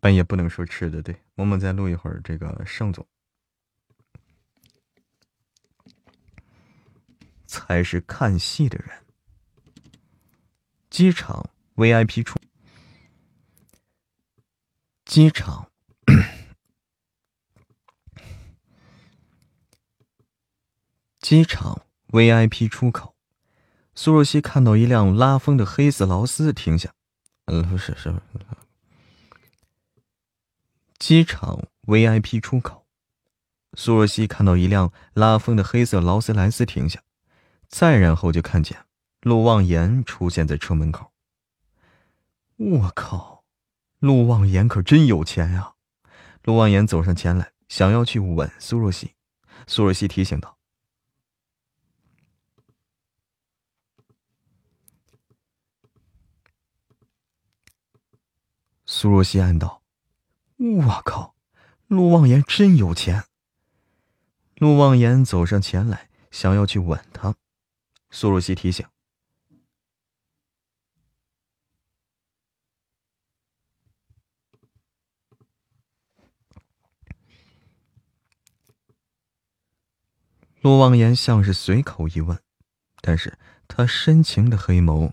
A: 半夜不能说吃的。对，萌萌再录一会儿这个盛总，才是看戏的人。机场 VIP 处，机场。[coughs] 机场 VIP 出口，苏若曦看到一辆拉风的黑色劳斯停下。嗯，不是，是。机场 VIP 出口，苏若曦看到一辆拉风的黑色劳斯莱斯停下，再然后就看见陆望言出现在车门口。我靠，陆望言可真有钱呀！陆望言走上前来，想要去吻苏若曦。苏若曦提醒道。苏若曦暗道：“我靠，陆望言真有钱。”陆望言走上前来，想要去吻她。苏若曦提醒：“陆望言像是随口一问，但是他深情的黑眸，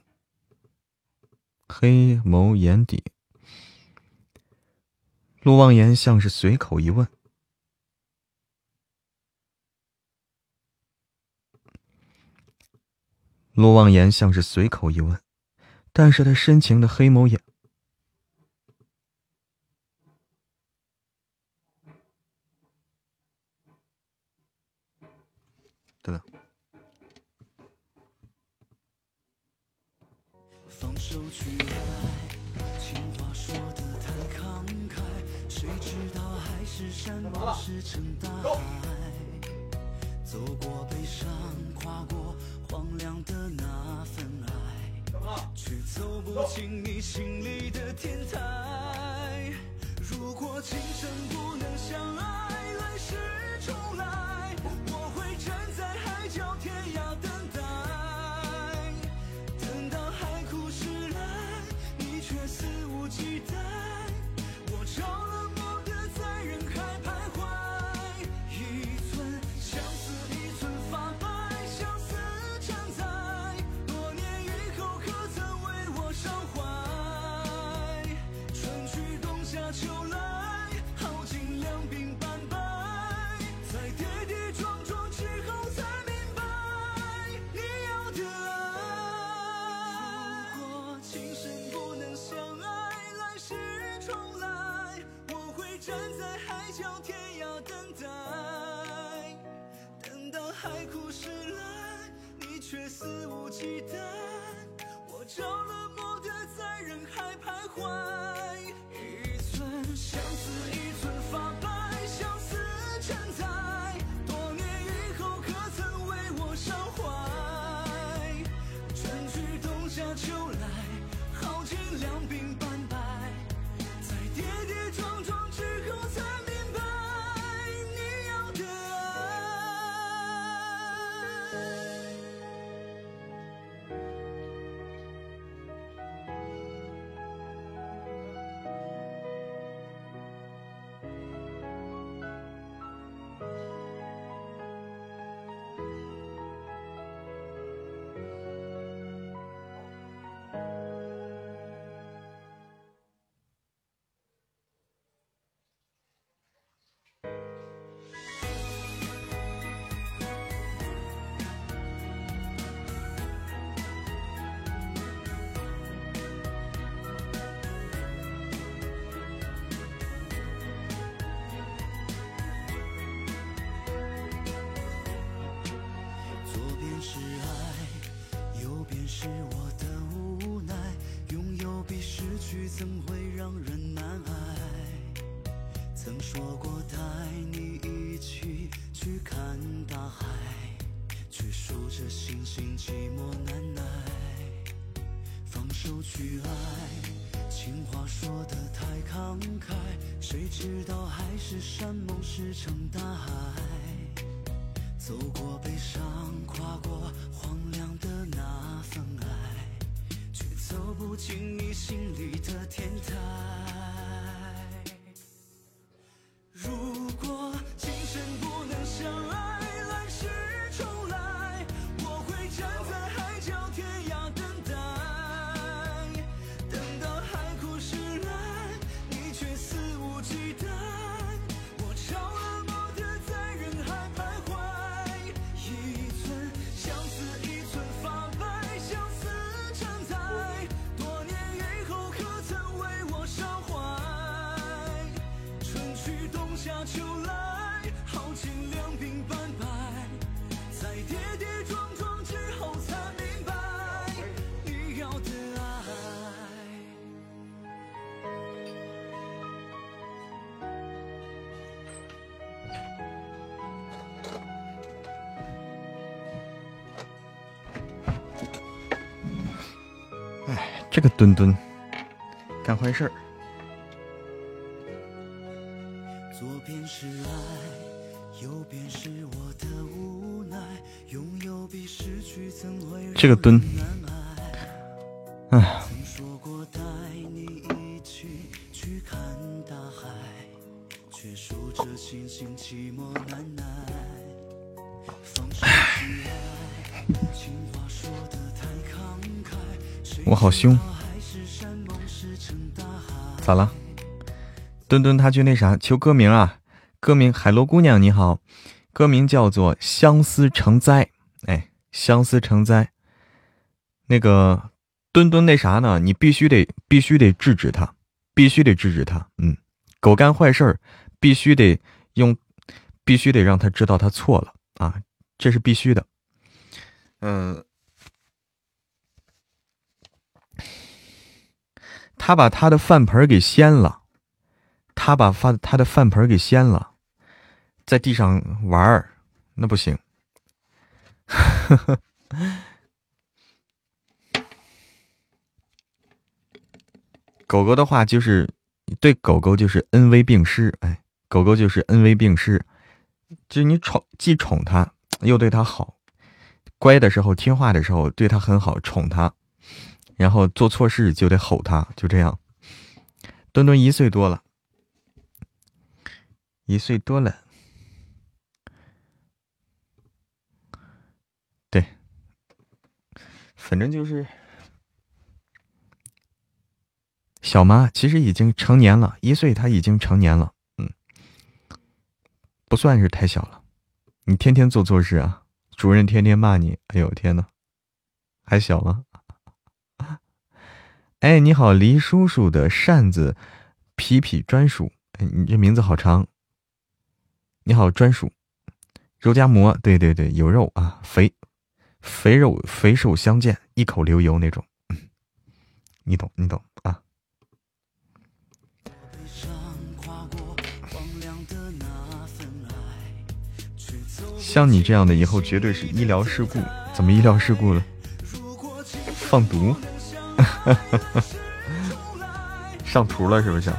A: 黑眸眼底。”陆望言像是随口一问，陆望言像是随口一问，但是他深情的黑眸眼，放手去
B: 爱情话说的太慷慨谁知道海誓山盟石沉大海走。过悲伤跨过荒凉的那份爱却走不进你心里的天台如果今生不能相爱来世重来期待我找了叫天涯
A: 等待等
B: 到海枯石烂你却肆无忌惮我着了魔的在人海徘徊一寸相思一谁知道海誓山盟石沉大海。走过
A: 这个墩墩干坏事儿。左边是爱，右边是我的无奈，拥有比失去怎会这个墩。咋了？墩墩他去那啥求歌名啊？歌名《海螺姑娘》你好，歌名叫做《相思成灾》。哎，相思成灾。那个墩墩那啥呢？你必须得必须得制止他，必须得制止他。嗯，狗干坏事儿，必须得用，必须得让他知道他错了啊，这是必须的。嗯。他把他的饭盆给掀了，他把饭他的饭盆给掀了，在地上玩儿，那不行。[laughs] 狗狗的话就是对狗狗就是恩威并施，哎，狗狗就是恩威并施，就是你宠既宠它又对它好，乖的时候听话的时候对它很好，宠它，然后做错事就得吼他，就这样。墩墩一岁多了，一岁多了，对，反正就是。小妈其实已经成年了，一岁，她已经成年了，嗯，不算是太小了。你天天做错事啊，主任天天骂你，哎呦天呐，还小吗？哎，你好，黎叔叔的扇子皮皮专属，哎，你这名字好长。你好，专属肉夹馍，对对对，有肉啊，肥肥肉肥瘦相间，一口流油那种，你懂你懂啊。像你这样的，以后绝对是医疗事故。怎么医疗事故了？放毒？[laughs] 上图了是不是？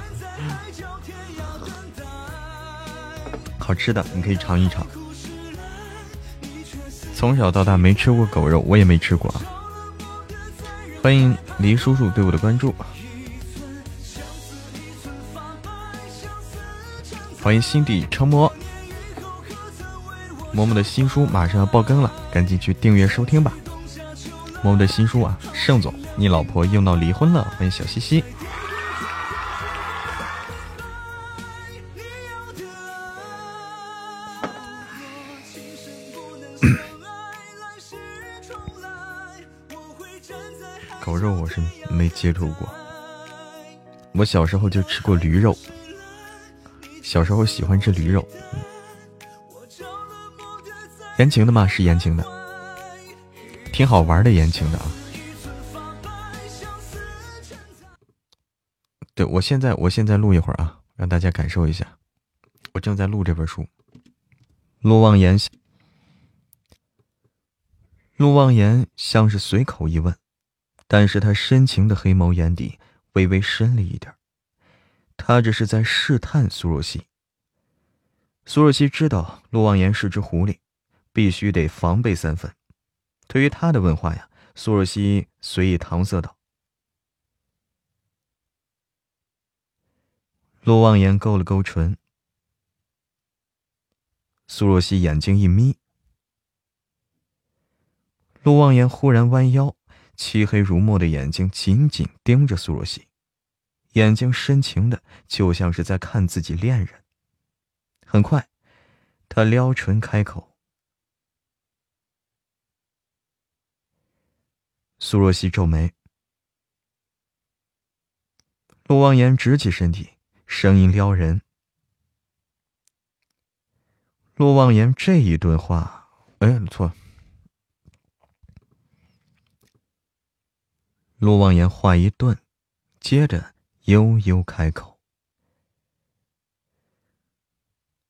A: 好吃的，你可以尝一尝。从小到大没吃过狗肉，我也没吃过。欢迎黎叔叔对我的关注。欢迎心底成魔。嬷嬷的新书马上要爆更了，赶紧去订阅收听吧。嬷嬷的新书啊，盛总，你老婆又闹离婚了。欢迎小西西。[coughs] 狗肉我是没接触过，我小时候就吃过驴肉，小时候喜欢吃驴肉。言情的吗？是言情的，挺好玩的言情的啊。对我现在，我现在录一会儿啊，让大家感受一下。我正在录这本书，《陆望言》。陆望言像是随口一问，但是他深情的黑眸眼底微微深了一点他这是在试探苏若曦。苏若曦知道陆望言是只狐狸。必须得防备三分。对于他的问话呀，苏若曦随意搪塞道。陆望言勾了勾唇，苏若曦眼睛一眯。陆望言忽然弯腰，漆黑如墨的眼睛紧紧盯着苏若曦，眼睛深情的，就像是在看自己恋人。很快，他撩唇开口。苏若曦皱眉，陆望言直起身体，声音撩人。陆望言这一顿话，哎，错了。陆望言话一顿，接着悠悠开口。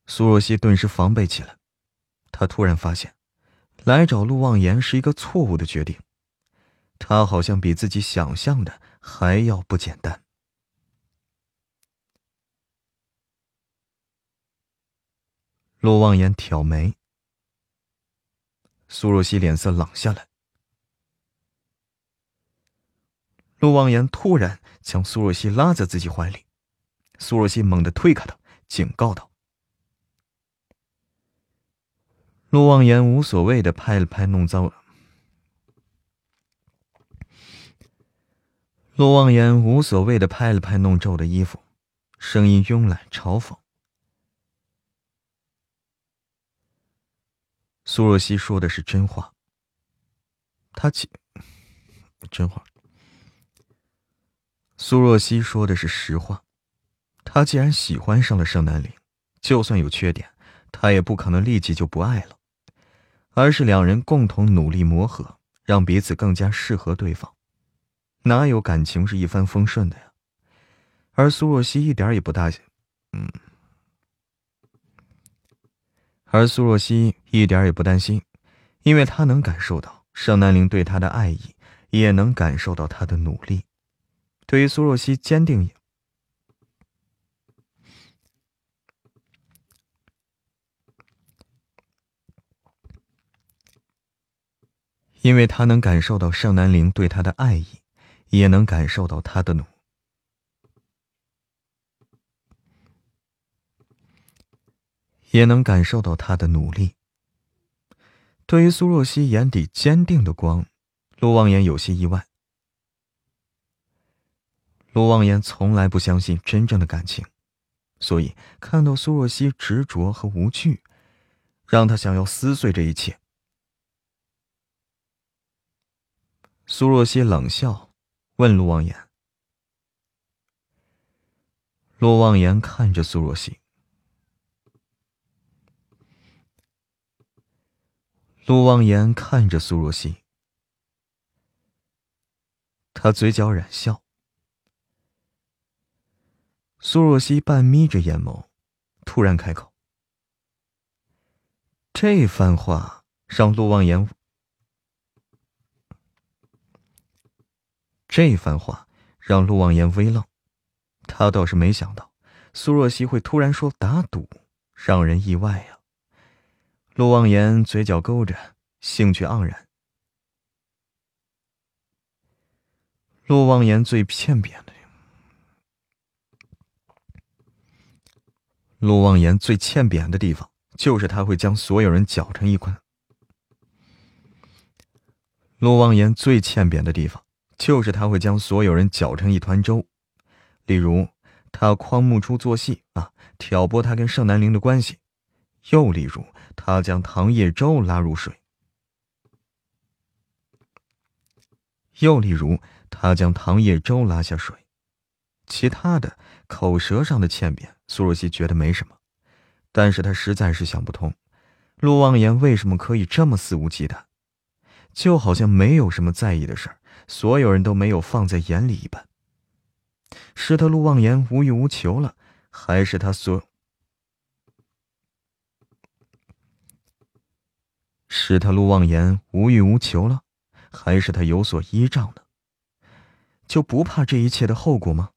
A: 苏若曦顿时防备起来，她突然发现，来找陆望言是一个错误的决定。他好像比自己想象的还要不简单。陆望言挑眉，苏若曦脸色冷下来。陆望言突然将苏若曦拉在自己怀里，苏若曦猛地推开他，警告道：“陆望言无所谓的拍了拍弄脏。”陆望言无所谓的拍了拍弄皱的衣服，声音慵懒嘲讽：“苏若曦说的是真话。他起真话。苏若曦说的是实话。他既然喜欢上了盛南陵，就算有缺点，他也不可能立即就不爱了，而是两人共同努力磨合，让彼此更加适合对方。”哪有感情是一帆风顺的呀？而苏若曦一点也不大，嗯，而苏若曦一点也不担心，因为她能感受到盛南陵对她的爱意，也能感受到她的努力。对于苏若曦坚定，因为他能感受到盛南陵对他的爱意，也能感受到他的努。也能感受到他的努力。对于苏若曦眼底坚定的光，陆望言有些意外。陆望言从来不相信真正的感情，所以看到苏若曦执着和无惧，让他想要撕碎这一切。苏若曦冷笑，问陆望言。陆望言看着苏若曦。陆望言看着苏若曦，他嘴角染笑。苏若曦半眯着眼眸，突然开口：“这番话让陆望言……这番话让陆望言微愣，他倒是没想到苏若曦会突然说打赌，让人意外呀。”陆望言嘴角勾着，兴趣盎然。陆望言最欠扁的，陆望言最欠扁的地方，就是他会将所有人搅成一团。陆望言最欠扁的地方，就是他会将所有人搅成一团粥。例如，他诓木初做戏啊，挑拨他跟盛南陵的关系；又例如，他将唐叶舟拉入水，又例如他将唐叶舟拉下水，其他的口舌上的欠扁，苏若曦觉得没什么，但是他实在是想不通，陆望言为什么可以这么肆无忌惮，就好像没有什么在意的事儿，所有人都没有放在眼里一般。是他陆望言无欲无求了，还是他所？是他陆望言无欲无求了，还是他有所依仗呢？就不怕这一切的后果吗？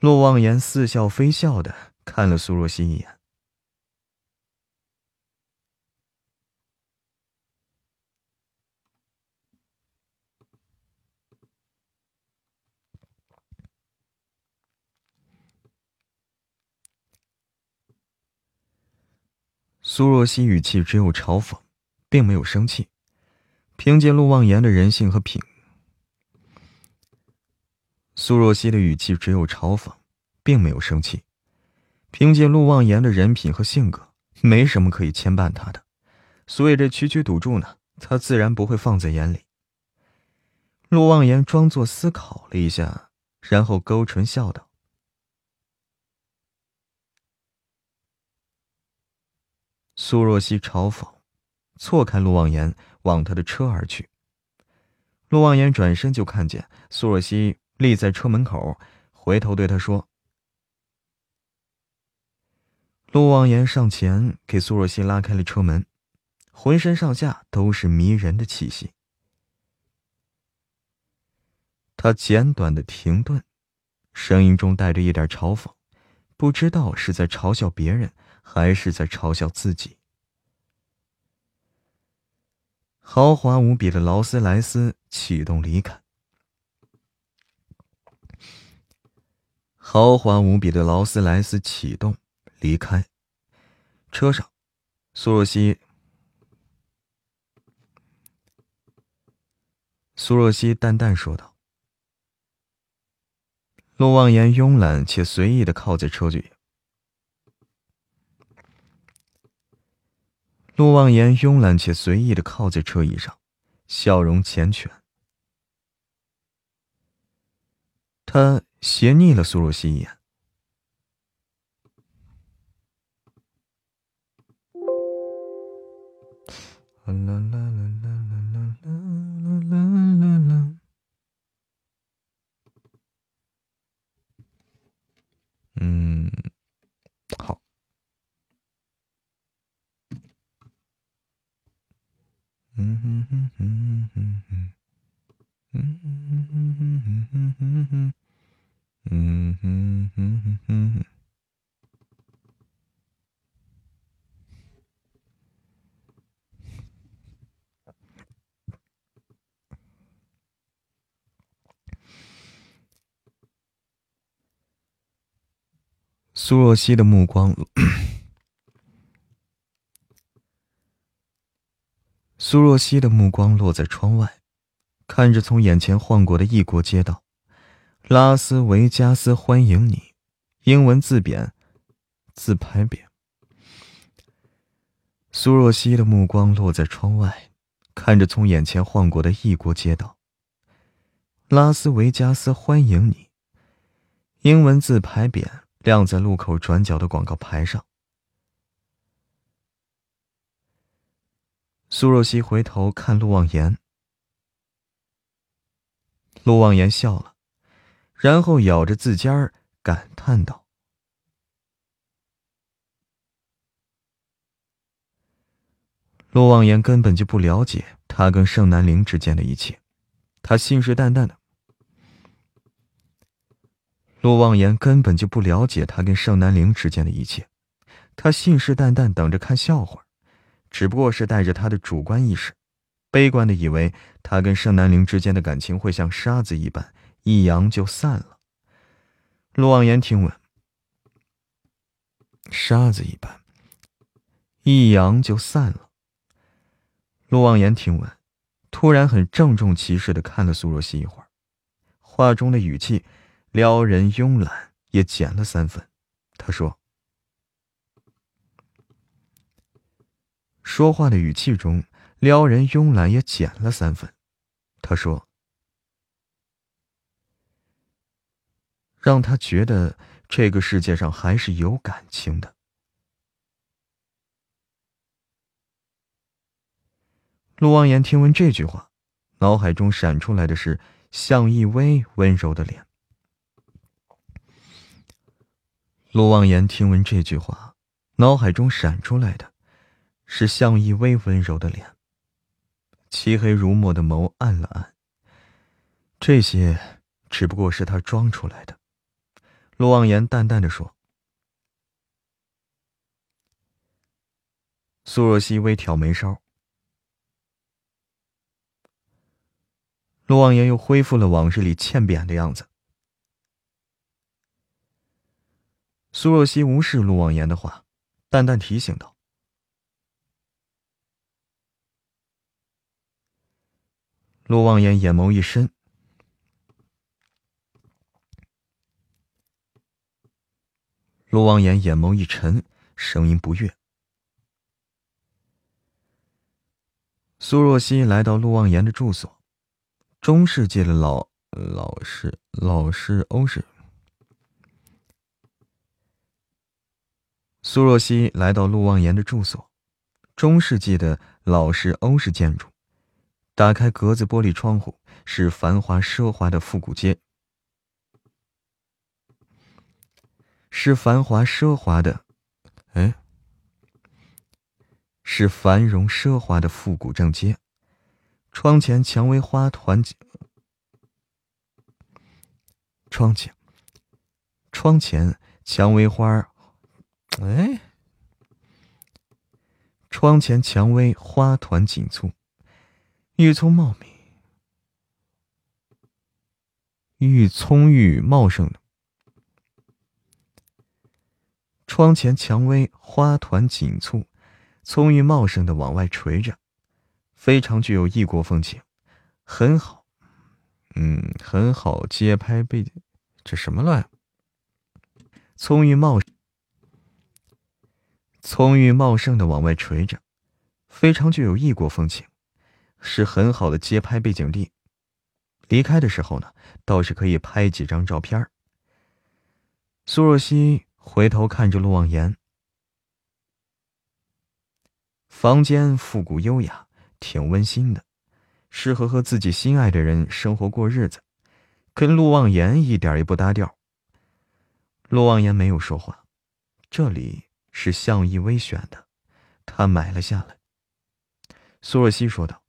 A: 陆望言似笑非笑的看了苏若曦一眼。苏若曦语气只有嘲讽，并没有生气。凭借陆望言的人性和品，苏若曦的语气只有嘲讽，并没有生气。凭借陆望言的人品和性格，没什么可以牵绊他的，所以这区区赌注呢，他自然不会放在眼里。陆望言装作思考了一下，然后勾唇笑道。苏若曦嘲讽，错开陆望言，往他的车而去。陆望言转身就看见苏若曦立在车门口，回头对他说：“陆望言上前给苏若曦拉开了车门，浑身上下都是迷人的气息。他简短的停顿，声音中带着一点嘲讽，不知道是在嘲笑别人。”还是在嘲笑自己。豪华无比的劳斯莱斯启动离开。豪华无比的劳斯莱斯启动离开。车上，苏若曦。苏若曦淡淡说道。陆望言慵懒且随意的靠在车里。陆望言慵懒且随意的靠在车椅上，笑容缱绻。他斜睨了苏若曦一眼。啦啦啦啦啦啦啦啦啦苏若曦的目光 [coughs] 苏若曦的目光落在窗外，看着从眼前晃过的异国街道。拉斯维加斯欢迎你，英文字典，自拍匾。苏若曦的目光落在窗外，看着从眼前晃过的异国街道。拉斯维加斯欢迎你，英文字牌匾亮在路口转角的广告牌上。苏若曦回头看陆望言，陆望言笑了。然后咬着字尖儿，感叹道：“陆望言根本就不了解他跟盛南陵之间的一切，他信誓旦旦的。陆望言根本就不了解他跟盛南陵之间的一切，他信誓旦旦等着看笑话，只不过是带着他的主观意识，悲观的以为他跟盛南陵之间的感情会像沙子一般。”一扬就散了。陆望言听闻，沙子一般，一扬就散了。陆望言听闻，突然很郑重其事的看了苏若曦一会儿，话中的语气撩人慵懒，也减了三分。他说：“说话的语气中撩人慵懒，也减了三分。”他说。让他觉得这个世界上还是有感情的。陆望言听闻这句话，脑海中闪出来的是向逸薇温柔的脸。陆望言听闻这句话，脑海中闪出来的是向逸薇温柔的脸。漆黑如墨的眸暗了暗。这些只不过是他装出来的。陆望言淡淡的说：“苏若曦微挑眉梢。”陆望言又恢复了往日里欠扁的样子。苏若曦无视陆望言的话，淡淡提醒道：“陆望言眼眸一深。”陆望言眼眸一沉，声音不悦。苏若曦来到陆望言的住所，中世纪的老老式老式欧式。苏若曦来到陆望言的住所，中世纪的老式欧式建筑，打开格子玻璃窗户，是繁华奢华的复古街。是繁华奢华的，哎，是繁荣奢华的复古正街。窗前蔷薇花团，窗前，窗前蔷薇花，哎，窗前蔷薇花团锦簇，郁葱茂密，郁葱郁茂盛的。窗前蔷薇花团锦簇，葱郁茂盛的往外垂着，非常具有异国风情，很好，嗯，很好街拍背景。这什么乱？葱郁茂，葱郁茂盛的往外垂着，非常具有异国风情，是很好的街拍背景地。离开的时候呢，倒是可以拍几张照片苏若曦。回头看着陆望言，房间复古优雅，挺温馨的，适合和自己心爱的人生活过日子，跟陆望言一点也不搭调。陆望言没有说话，这里是向逸薇选的，他买了下来。苏若曦说道：“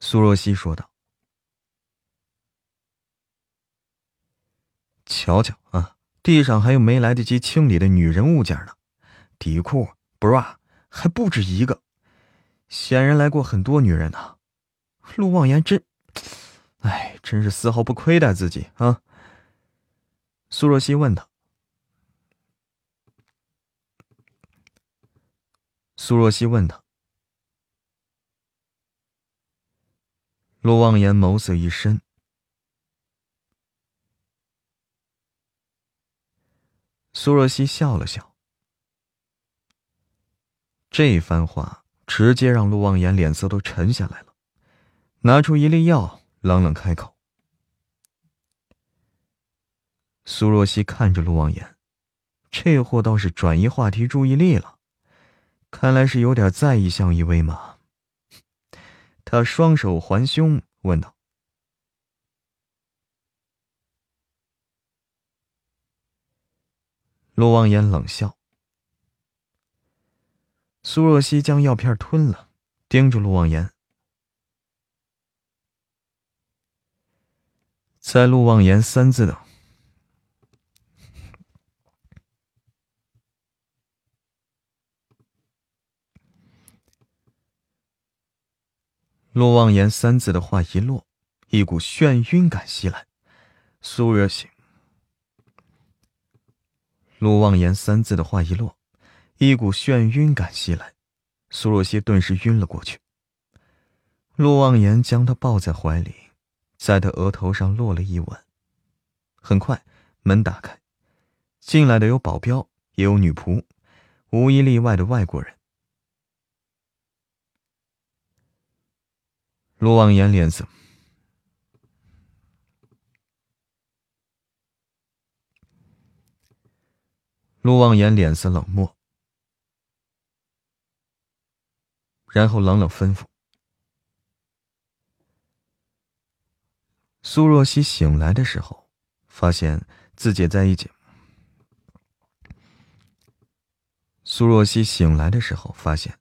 A: 苏若曦说道。”瞧瞧啊，地上还有没来得及清理的女人物件呢，底裤、bra 还不止一个，显然来过很多女人呢。陆望言真，哎，真是丝毫不亏待自己啊！苏若曦问他。苏若曦问他。陆望言眸色一深。苏若曦笑了笑。这番话直接让陆望言脸色都沉下来了，拿出一粒药，冷冷开口。苏若曦看着陆望言，这货倒是转移话题注意力了，看来是有点在意向一威嘛。他双手环胸，问道：“陆望言冷笑。”苏若曦将药片吞了，盯着陆望言。在陆望言三字的陆望言三字的话一落，一股眩晕感袭来。苏若曦。陆望言三字的话一落。一股眩晕感袭来，苏若曦顿时晕了过去。陆望言将她抱在怀里，在她额头上落了一吻。很快，门打开，进来的有保镖，也有女仆，无一例外的外国人。陆望言脸色，陆望言脸色冷漠。然后冷冷吩咐：“苏若曦醒来的时候，发现自己在一间。苏若曦醒来的时候，发现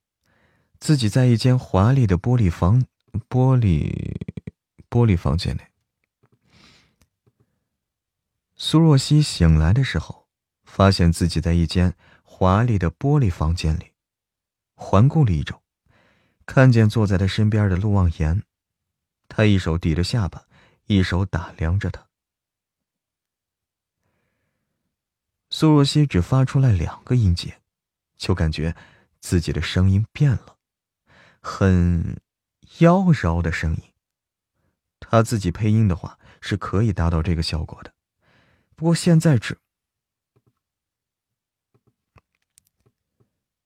A: 自己在一间华丽的玻璃房、玻璃玻璃房间内。苏若曦醒来的时候，发现自己在一间华丽的玻璃房间里，环顾了一周。看见坐在他身边的陆望言，他一手抵着下巴，一手打量着他。苏若曦只发出来两个音节，就感觉自己的声音变了，很妖娆的声音。他自己配音的话是可以达到这个效果的，不过现在只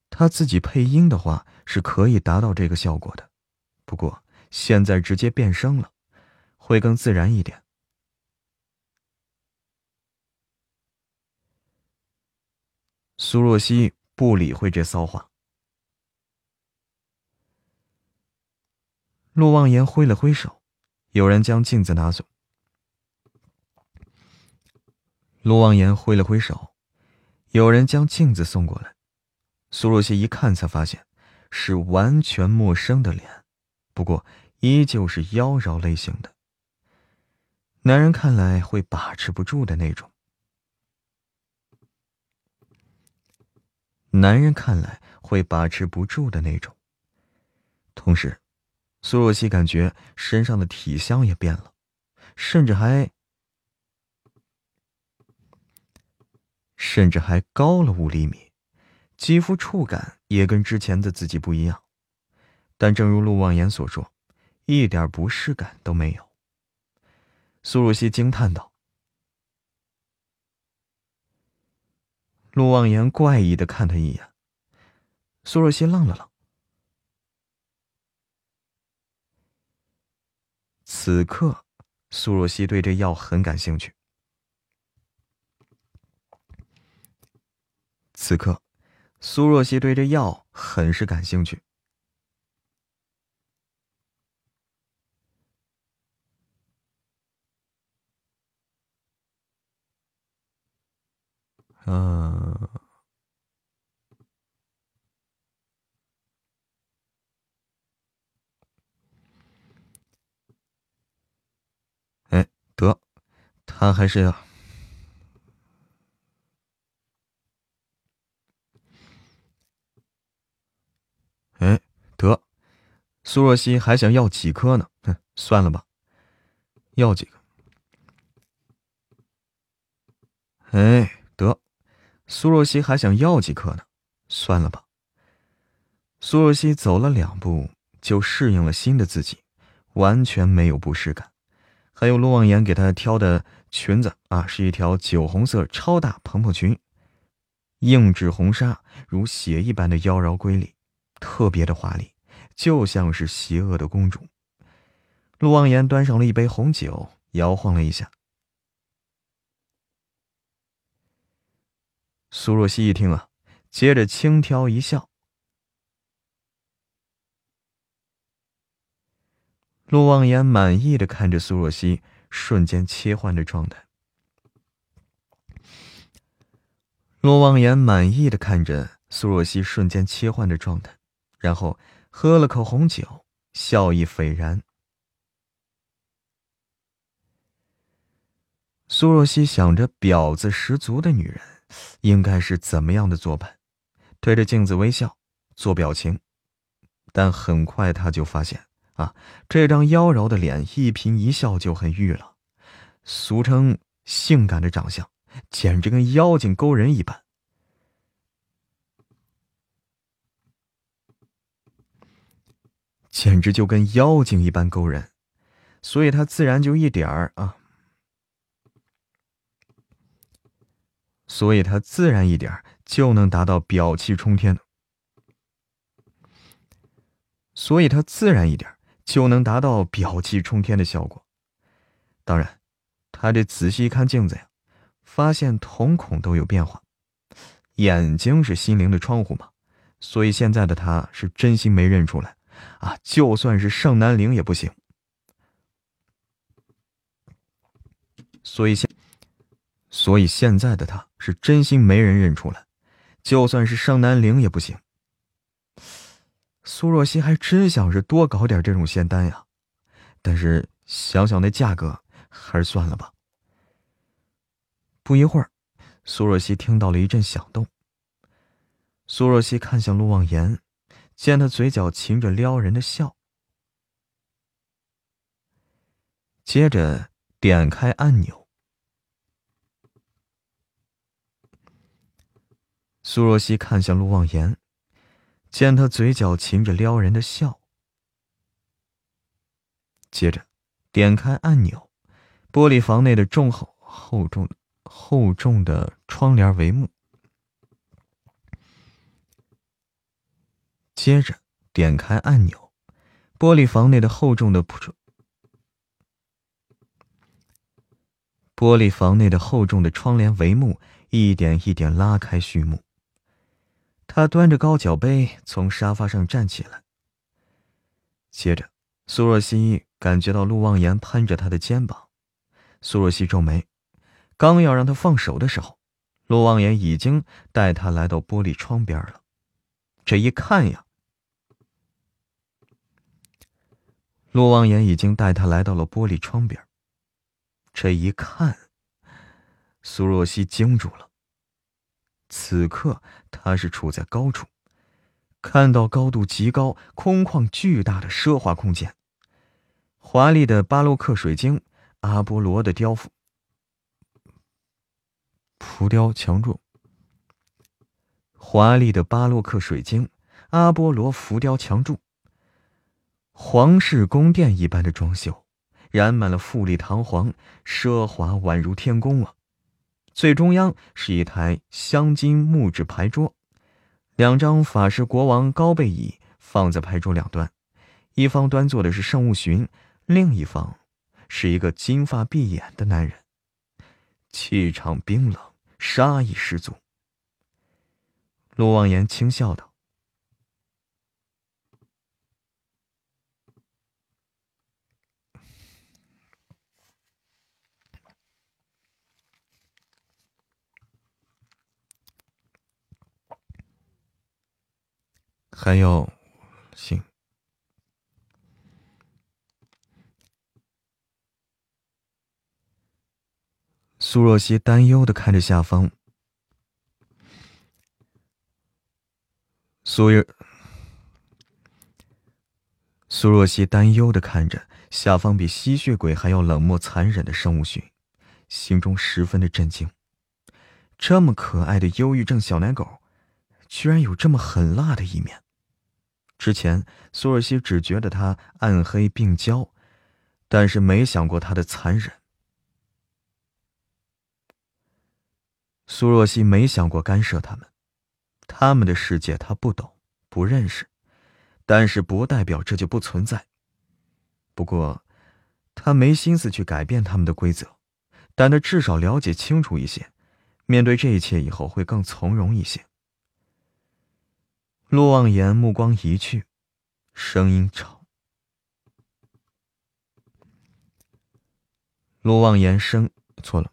A: 他自己配音的话。是可以达到这个效果的，不过现在直接变声了，会更自然一点。苏若曦不理会这骚话。陆望言挥了挥手，有人将镜子拿走。陆望言挥了挥手，有人将镜子送过来。苏若曦一看，才发现。是完全陌生的脸，不过依旧是妖娆类型的。男人看来会把持不住的那种。男人看来会把持不住的那种。同时，苏若曦感觉身上的体香也变了，甚至还，甚至还高了五厘米。肌肤触感也跟之前的自己不一样，但正如陆望言所说，一点不适感都没有。苏若曦惊叹道：“陆望言怪异的看他一眼。”苏若曦愣了愣。此刻，苏若曦对这药很感兴趣。此刻。苏若曦对这药很是感兴趣。嗯，得，他还是要。哎，得苏若曦还想要几颗呢？哼，算了吧。要几个？哎，得，苏若曦还想要几颗呢，算了吧。苏若曦走了两步，就适应了新的自己，完全没有不适感。还有陆望言给她挑的裙子啊，是一条酒红色超大蓬蓬裙，硬质红纱如血一般的妖娆瑰丽，特别的华丽，就像是邪恶的公主。陆望言端上了一杯红酒，摇晃了一下。苏若曦一听啊，接着轻佻一笑。陆望言满意的看着苏若曦瞬间切换的状态。陆望言满意的看着苏若曦瞬间切换的状态，然后喝了口红酒，笑意斐然。苏若曦想着婊子十足的女人应该是怎么样的做派，对着镜子微笑做表情，但很快她就发现。啊，这张妖娆的脸一颦一笑就很玉了，俗称性感的长相，简直跟妖精勾人一般，简直就跟妖精一般勾人，所以他自然就一点儿啊，所以他自然一点就能达到表气冲天，所以他自然一点。就能达到表气冲天的效果。当然，他这仔细一看镜子呀，发现瞳孔都有变化。眼睛是心灵的窗户嘛，所以现在的他是真心没认出来啊！就算是盛南陵也不行。所以现，所以现在的他是真心没人认出来，就算是盛南陵也不行。苏若曦还真想是多搞点这种仙丹呀，但是想想那价格，还是算了吧。不一会儿，苏若曦听到了一阵响动。苏若曦看向陆望言，见他嘴角噙着撩人的笑，接着点开按钮。苏若曦看向陆望言。见他嘴角噙着撩人的笑，接着点开按钮，玻璃房内的重厚厚重厚重的窗帘帷幕。接着点开按钮，玻璃房内的厚重的窗玻璃房内的厚重的窗帘帷幕一点一点拉开序幕。他端着高脚杯从沙发上站起来。接着，苏若曦感觉到陆望言攀着他的肩膀，苏若曦皱眉，刚要让他放手的时候，陆望言已经带他来到玻璃窗边了。这一看呀，陆望言已经带他来到了玻璃窗边。这一看，苏若曦惊住了。此刻他是处在高处，看到高度极高、空旷巨大的奢华空间，华丽的巴洛克水晶、阿波罗的雕浮、浮雕墙柱，华丽的巴洛克水晶、阿波罗浮雕墙柱，皇室宫殿一般的装修，染满了富丽堂皇、奢华，宛如天宫啊！最中央是一台镶金木质牌桌，两张法式国王高背椅放在牌桌两端，一方端坐的是圣物寻，另一方是一个金发碧眼的男人，气场冰冷，杀意十足。陆望言轻笑道。还有，行。苏若曦担忧的看着下方，苏若苏若曦担忧的看着下方比吸血鬼还要冷漠残忍的生物群，心中十分的震惊。这么可爱的忧郁症小奶狗，居然有这么狠辣的一面。之前苏若曦只觉得他暗黑病娇，但是没想过他的残忍。苏若曦没想过干涉他们，他们的世界他不懂不认识，但是不代表这就不存在。不过，他没心思去改变他们的规则，但他至少了解清楚一些，面对这一切以后会更从容一些。陆望言目光一去，声音吵。陆望言声错了。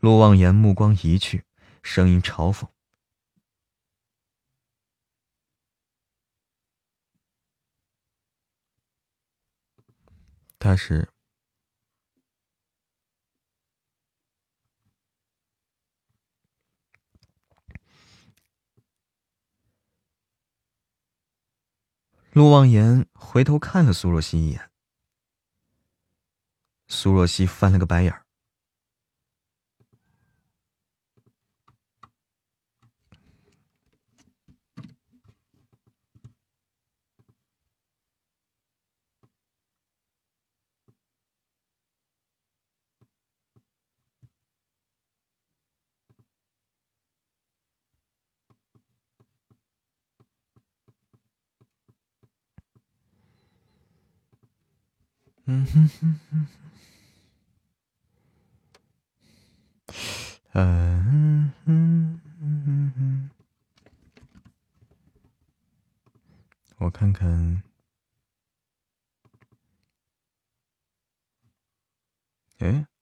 A: 陆望言目光一去，声音嘲讽：“他是。”陆望言回头看了苏若曦一眼，苏若曦翻了个白眼儿。嗯哼哼哼，嗯哼哼哼哼，我看看，哎。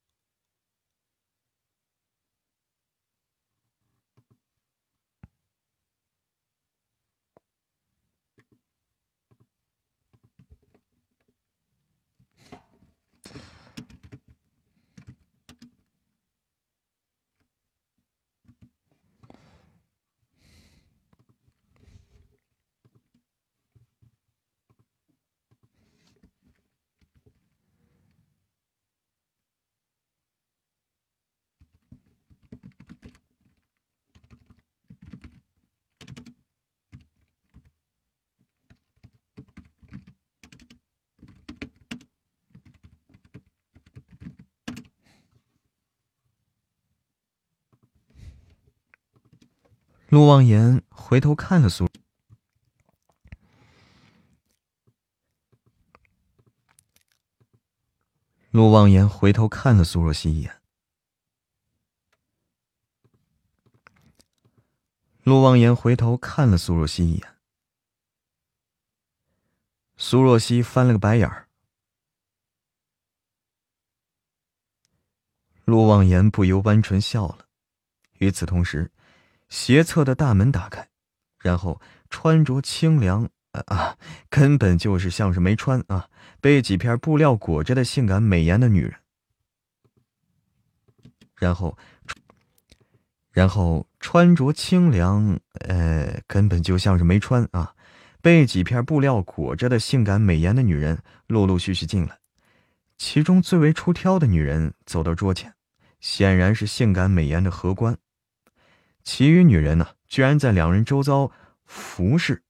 A: 陆望言回头看了苏。陆望言回头看了苏若曦一眼。陆望言回头看了苏若曦一眼。苏若曦翻了个白眼儿。陆望言不由弯唇笑了。与此同时。斜侧的大门打开，然后穿着清凉啊啊，根本就是像是没穿啊，被几片布料裹着的性感美颜的女人。然后，然后穿着清凉，呃，根本就像是没穿啊，被几片布料裹着的性感美颜的女人陆陆续续进来。其中最为出挑的女人走到桌前，显然是性感美颜的荷官。其余女人呢，居然在两人周遭服侍、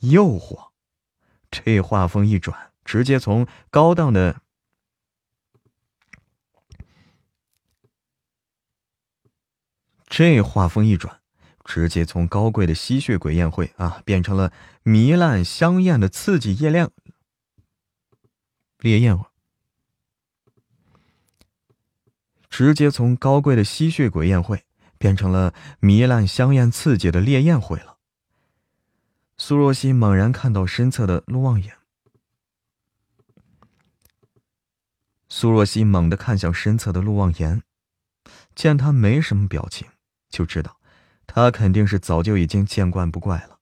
A: 诱惑。这话锋一转，直接从高档的这话锋一转，直接从高贵的吸血鬼宴会啊，变成了糜烂香艳的刺激夜亮烈焰直接从高贵的吸血鬼宴会。变成了糜烂、香艳、刺激的烈焰会了。苏若曦猛然看到身侧的陆望言，苏若曦猛地看向身侧的陆望言，见他没什么表情，就知道他肯定是早就已经见惯不怪了。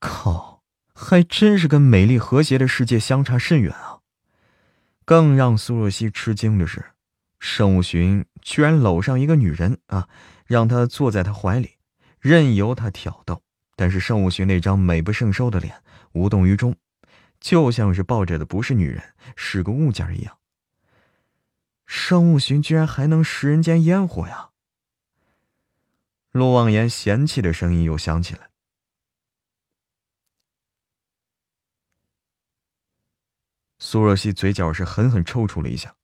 A: 靠，还真是跟美丽和谐的世界相差甚远啊！更让苏若曦吃惊的是，盛武寻居然搂上一个女人啊，让她坐在他怀里，任由他挑逗。但是盛武寻那张美不胜收的脸无动于衷，就像是抱着的不是女人，是个物件一样。盛武寻居然还能食人间烟火呀！陆望言嫌弃的声音又响起来。苏若曦嘴角是狠狠抽搐了一下。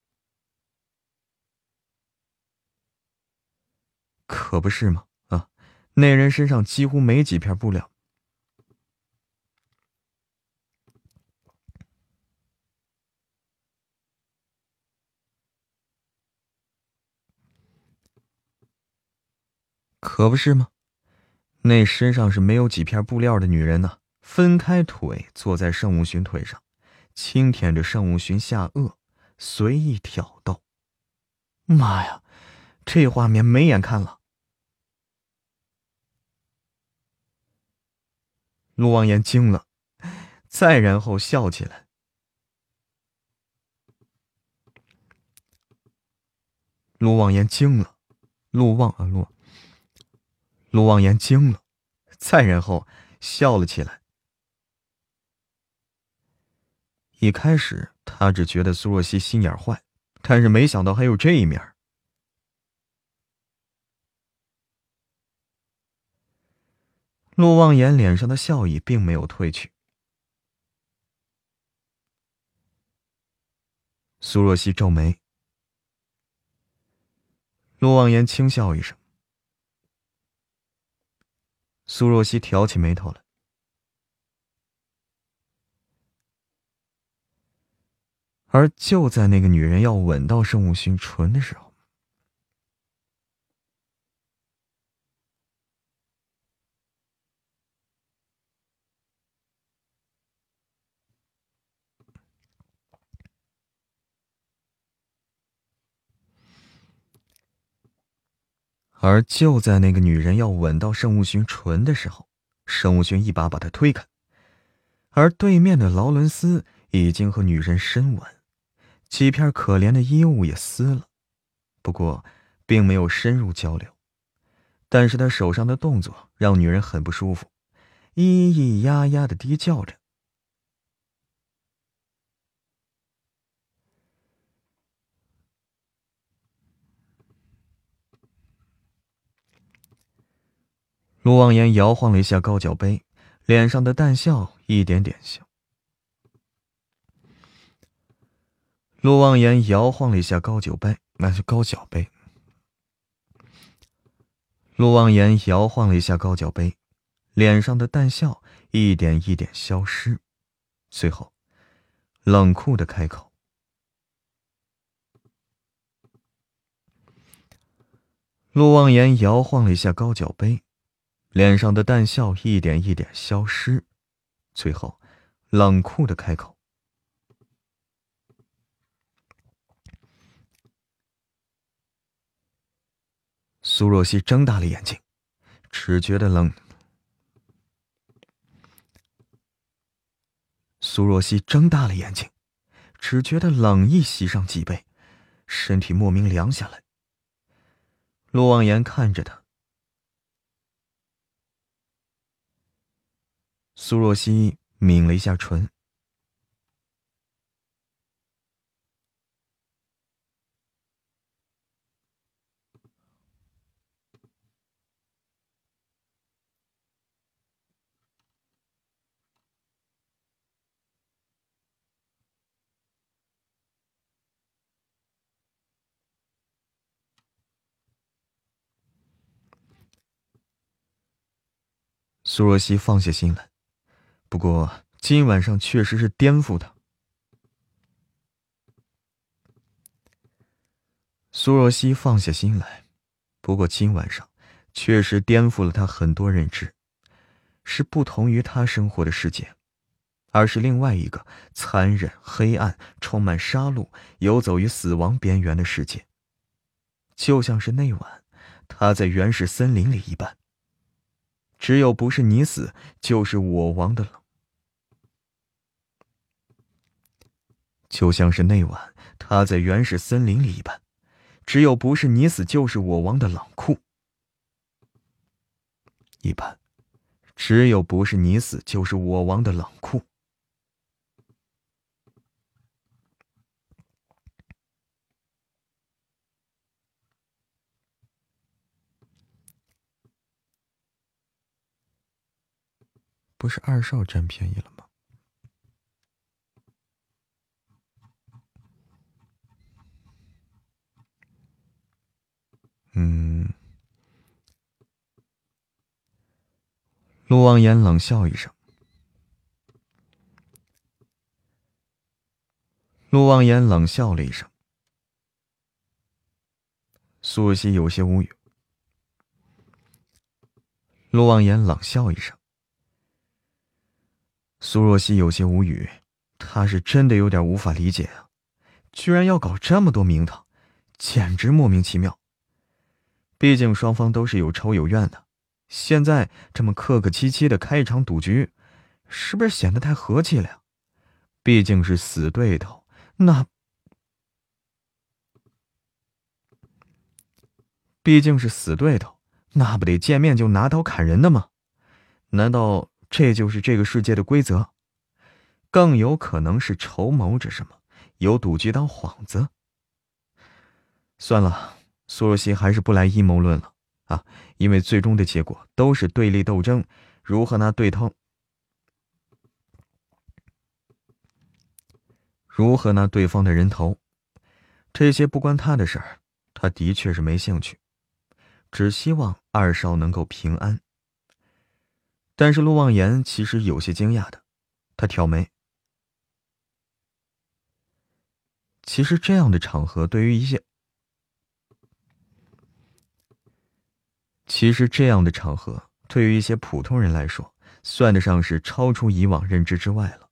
A: 可不是吗？啊，那人身上几乎没几片布料。可不是吗？那身上是没有几片布料的女人呢，分开腿坐在盛武勋腿上，轻舔着盛武勋下颚，随意挑逗。妈呀，这画面没眼看了！陆望言惊了，再然后笑起来。陆望言惊了，陆望啊陆。陆望言惊了，再然后笑了起来。一开始他只觉得苏若曦心眼坏，但是没想到还有这一面。陆望言脸上的笑意并没有褪去。苏若曦皱眉，陆望言轻笑一声。苏若曦挑起眉头来，而就在那个女人要吻到圣武勋唇的时候，而就在那个女人要吻到圣武勋唇的时候，圣武勋一把把她推开，而对面的劳伦斯已经和女人深吻，几片可怜的衣物也撕了，不过并没有深入交流。但是他手上的动作让女人很不舒服，咿咿呀呀的低叫着。陆望言摇晃了一下高脚杯，脸上的淡笑一点点消。陆望言摇晃了一下高酒杯，那是高脚杯。陆望言摇晃了一下高脚杯，脸上的淡笑一点一点消失，随后，冷酷的开口。陆望言摇晃了一下高脚杯。脸上的淡笑一点一点消失，最后，冷酷的开口：“苏若曦睁大了眼睛，只觉得冷。”苏若曦睁大了眼睛，只觉得冷意袭上脊背，身体莫名凉下来。陆望言看着他。苏若曦抿了一下唇。苏若曦放下心来。不过今晚上确实是颠覆他。苏若曦放下心来，不过今晚上确实颠覆了他很多认知，是不同于他生活的世界，而是另外一个残忍、黑暗、充满杀戮、游走于死亡边缘的世界，就像是那晚他在原始森林里一般。只有不是你死，就是我亡的冷，就像是那晚他在原始森林里一般，只有不是你死，就是我亡的冷酷。一般，只有不是你死就是我亡的冷酷。不是二少占便宜了吗？嗯。陆望言冷笑一声。陆望言冷笑了一声。苏西有些无语。陆望言冷笑一声。苏若曦有些无语，她是真的有点无法理解啊，居然要搞这么多名堂，简直莫名其妙。毕竟双方都是有仇有怨的，现在这么客客气气的开一场赌局，是不是显得太和气了呀？毕竟是死对头，那毕竟是死对头，那不得见面就拿刀砍人的吗？难道？这就是这个世界的规则，更有可能是筹谋着什么，有赌局当幌子。算了，苏若曦还是不来阴谋论了啊，因为最终的结果都是对立斗争，如何拿对头，如何拿对方的人头，这些不关他的事儿，他的确是没兴趣，只希望二少能够平安。但是陆望言其实有些惊讶的，他挑眉。其实这样的场合对于一些，其实这样的场合对于一些普通人来说，算得上是超出以往认知之外了。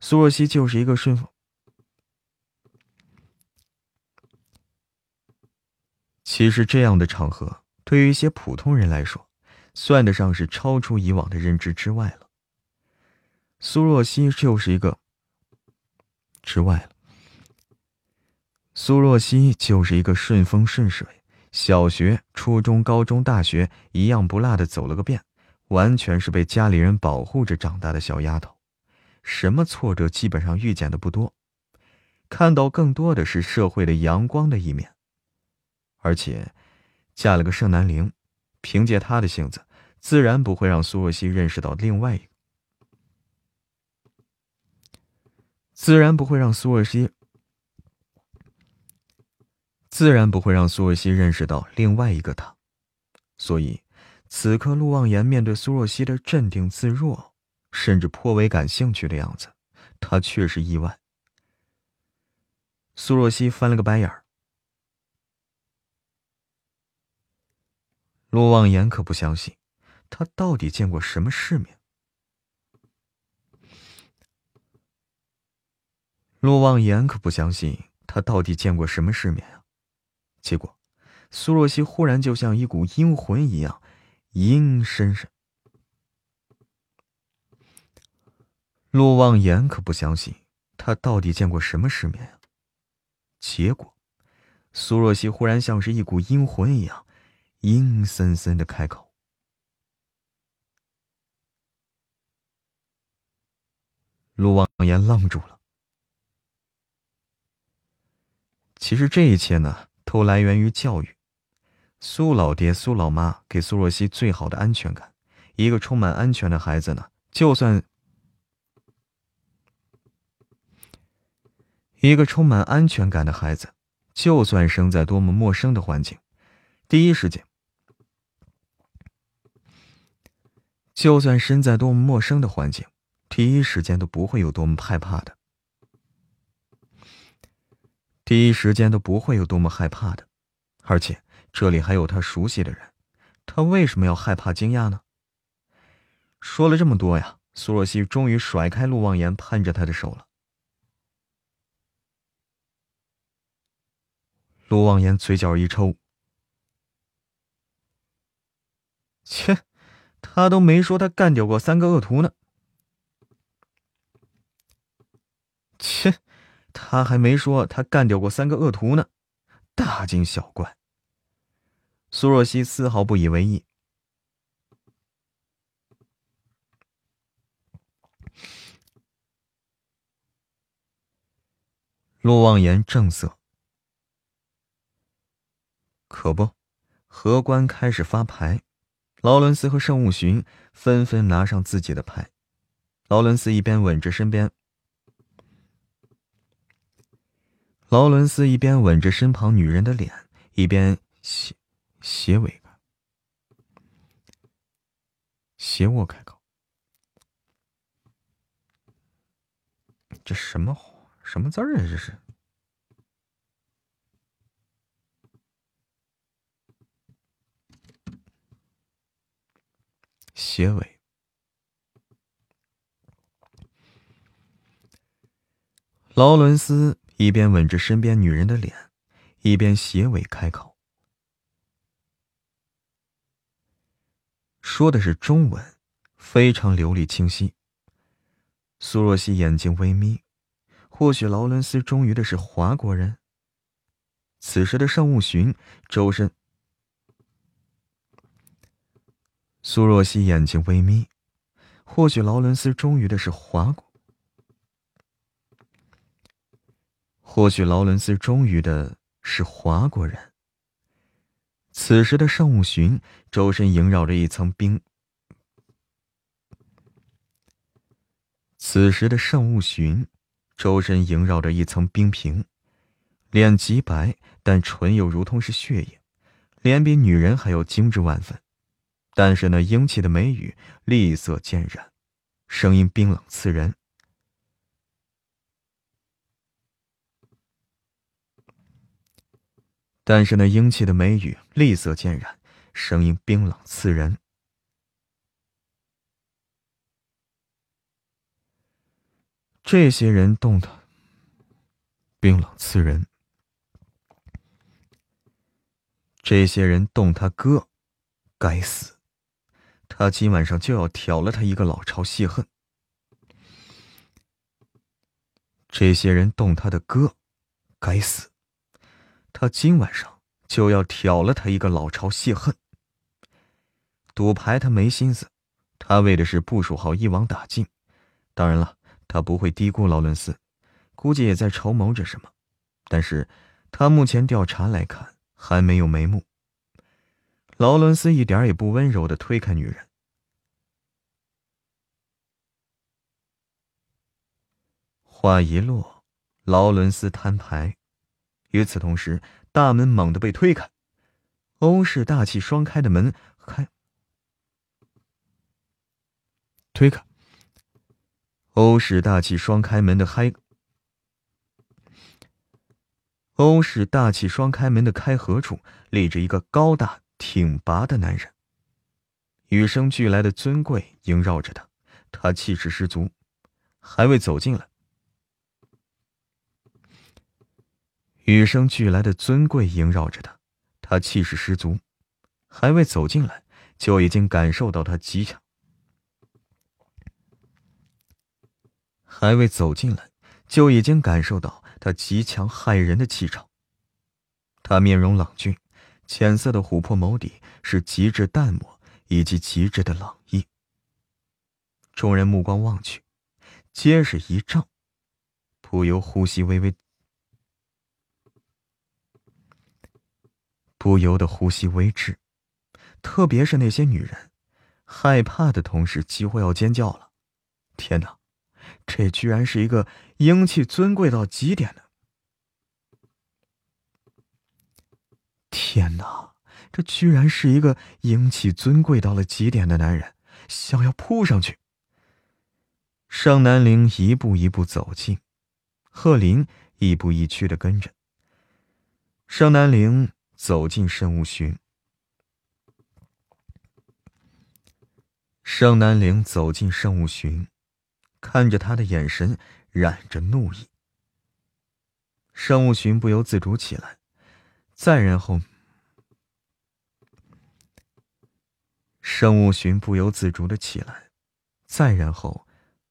A: 苏若曦就是一个顺风，其实这样的场合对于一些普通人来说。算得上是超出以往的认知之外了。苏若曦就是一个之外了。苏若曦就是一个顺风顺水，小学、初中、高中、大学一样不落的走了个遍，完全是被家里人保护着长大的小丫头，什么挫折基本上遇见的不多，看到更多的是社会的阳光的一面。而且，嫁了个盛南陵，凭借他的性子。自然不会让苏若曦认识到另外一个，自然不会让苏若曦，自然不会让苏若曦认识到另外一个他，所以，此刻陆望言面对苏若曦的镇定自若，甚至颇为感兴趣的样子，他却是意外。苏若曦翻了个白眼儿，陆望言可不相信。他到底见过什么世面？陆望言可不相信他到底见过什么世面啊！结果，苏若曦忽然就像一股阴魂一样，阴森森。陆望言可不相信他到底见过什么世面啊！结果，苏若曦忽然像是一股阴魂一样，阴森森的开口。陆望言愣住了。其实这一切呢，都来源于教育。苏老爹、苏老妈给苏若曦最好的安全感。一个充满安全的孩子呢，就算一个充满安全感的孩子，就算生在多么陌生的环境，第一时间，就算身在多么陌生的环境。第一时间都不会有多么害怕的，第一时间都不会有多么害怕的，而且这里还有他熟悉的人，他为什么要害怕惊讶呢？说了这么多呀，苏若曦终于甩开陆望言攀着他的手了。陆望言嘴角一抽，切，他都没说他干掉过三个恶徒呢。切，他还没说他干掉过三个恶徒呢，大惊小怪。苏若曦丝毫不以为意。陆望言正色：“可不，荷官开始发牌。”劳伦斯和圣物寻纷纷拿上自己的牌。劳伦斯一边吻着身边，劳伦斯一边吻着身旁女人的脸，一边斜斜尾巴斜卧开口。这什么什么字儿啊？这是。结尾，劳伦斯一边吻着身边女人的脸，一边斜尾开口，说的是中文，非常流利清晰。苏若曦眼睛微眯，或许劳伦斯忠于的是华国人。此时的圣物寻周身。苏若曦眼睛微眯，或许劳伦斯忠于的是华国，或许劳伦斯忠于的是华国人。此时的圣物寻周身萦绕着一层冰，此时的圣物寻周身萦绕着一层冰屏，脸极白，但唇又如同是血液，脸比女人还要精致万分。但是那英气的眉宇厉色渐染，声音冰冷刺人。但是那英气的眉宇厉色渐染，声音冰冷刺人。这些人动的冰冷刺人，这些人动他哥，该死！他今晚上就要挑了他一个老巢泄恨。这些人动他的哥，该死！他今晚上就要挑了他一个老巢泄恨。赌牌他没心思，他为的是部署好一网打尽。当然了，他不会低估劳伦斯，估计也在筹谋着什么。但是，他目前调查来看还没有眉目。劳伦斯一点也不温柔的推开女人。话一落，劳伦斯摊牌。与此同时，大门猛地被推开，欧式大气双开的门开，推开。欧式大气双开门的开，欧式大气双开门的开合处立着一个高大。挺拔的男人，与生俱来的尊贵萦绕着他，他气势十足。还未走进来，与生俱来的尊贵萦绕着他，他气势十足。还未走进来，就已经感受到他极强。还未走进来，就已经感受到他极强骇人的气场。他面容冷峻。浅色的琥珀眸底是极致淡漠以及极致的冷意。众人目光望去，皆是一怔，不由呼吸微微，不由得呼吸微滞。特别是那些女人，害怕的同时几乎要尖叫了。天哪，这居然是一个英气尊贵到极点的！天哪，这居然是一个英气尊贵到了极点的男人，想要扑上去。尚南陵一步一步走近，贺林亦步亦趋的跟着。尚南陵走进慎无寻，尚南陵走进慎无寻，看着他的眼神染着怒意。尚物寻不由自主起来。再然后，生物寻不由自主的起来。再然后，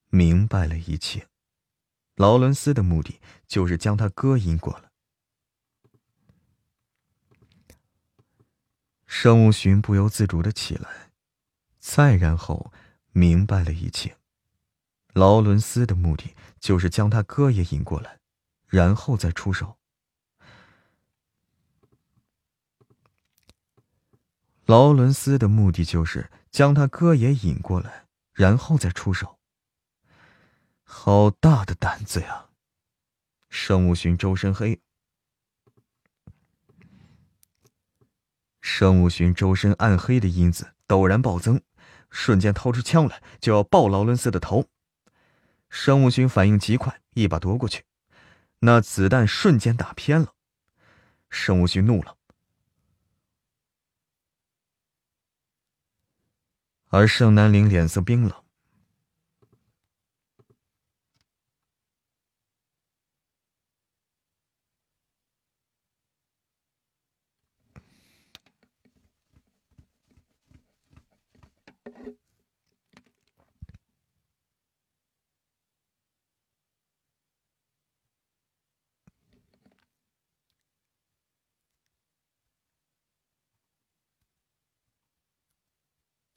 A: 明白了一切。劳伦斯的目的就是将他哥引过来。生物寻不由自主的起来。再然后，明白了一切。劳伦斯的目的就是将他哥也引过来。然后再出手。劳伦斯的目的就是将他哥也引过来，然后再出手。好大的胆子呀！生物寻周身黑，生物寻周身暗黑的因子陡然暴增，瞬间掏出枪来就要爆劳伦斯的头。生物寻反应极快，一把夺过去，那子弹瞬间打偏了。生物寻怒了。而盛南陵脸色冰冷，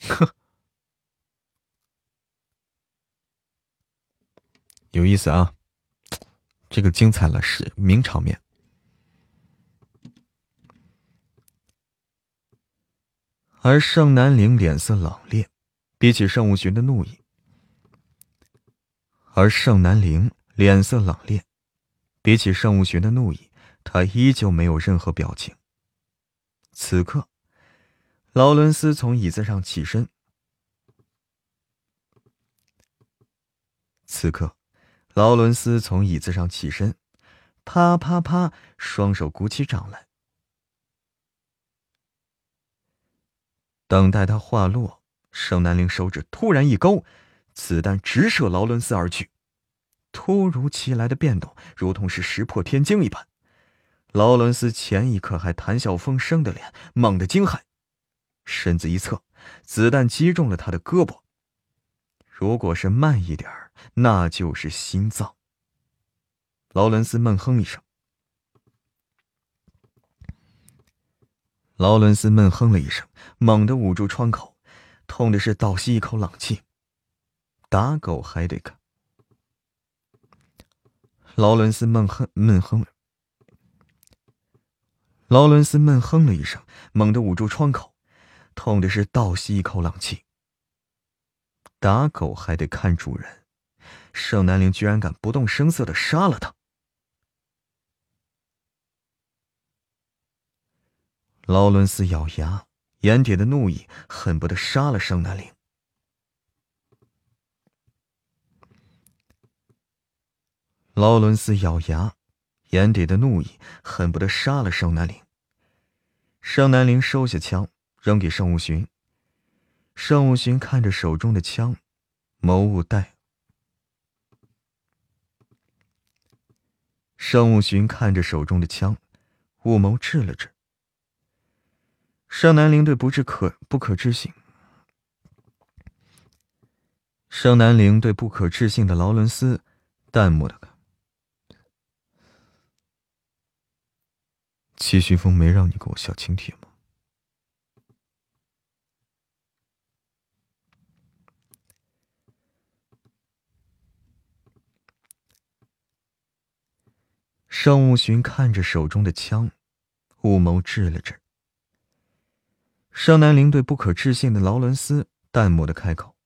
A: 呵。有意思啊，这个精彩了，是名场面。而盛南陵脸色冷冽，比起盛武寻的怒意；而盛南陵脸色冷冽，比起盛武寻的怒意，他依旧没有任何表情。此刻，劳伦斯从椅子上起身。此刻。劳伦斯从椅子上起身，啪啪啪，双手鼓起掌来。等待他话落，盛南陵手指突然一勾，子弹直射劳伦斯而去。突如其来的变动，如同是石破天惊一般。劳伦斯前一刻还谈笑风生的脸猛地惊骇，身子一侧，子弹击中了他的胳膊。如果是慢一点那就是心脏。劳伦斯闷哼一声。劳伦斯闷哼了一声，猛地捂住窗口，痛的是倒吸一口冷气。打狗还得看。劳伦斯闷哼闷哼。劳伦斯闷哼了一声，猛地捂住窗口，痛的是倒吸一口冷气。打狗还得看主人，盛南陵居然敢不动声色的杀了他。劳伦斯咬牙，眼底的怒意恨不得杀了盛南陵。劳伦斯咬牙，眼底的怒意恨不得杀了盛南陵。盛南陵收下枪，扔给盛武寻。盛武寻看着手中的枪，眸雾带。盛武寻看着手中的枪，雾眸滞了滞。盛南陵对不置可不可置信。盛南陵对不可置信的劳伦斯淡漠的看。齐徐峰没让你给我下请帖吗？盛武寻看着手中的枪，雾眸滞了滞。盛南陵对不可置信的劳伦斯淡漠的开口：“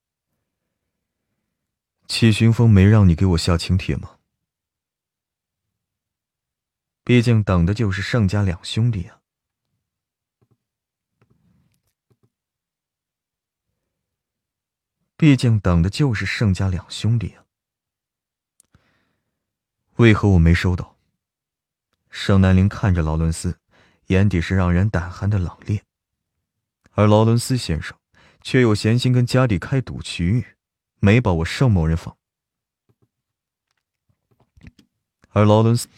A: 戚寻风没让你给我下请帖吗？毕竟等的就是盛家两兄弟啊！毕竟等的就是盛家两兄弟啊！为何我没收到？”盛南陵看着劳伦斯，眼底是让人胆寒的冷冽。而劳伦斯先生，却有闲心跟家里开赌局，没把我盛某人放。而劳伦斯，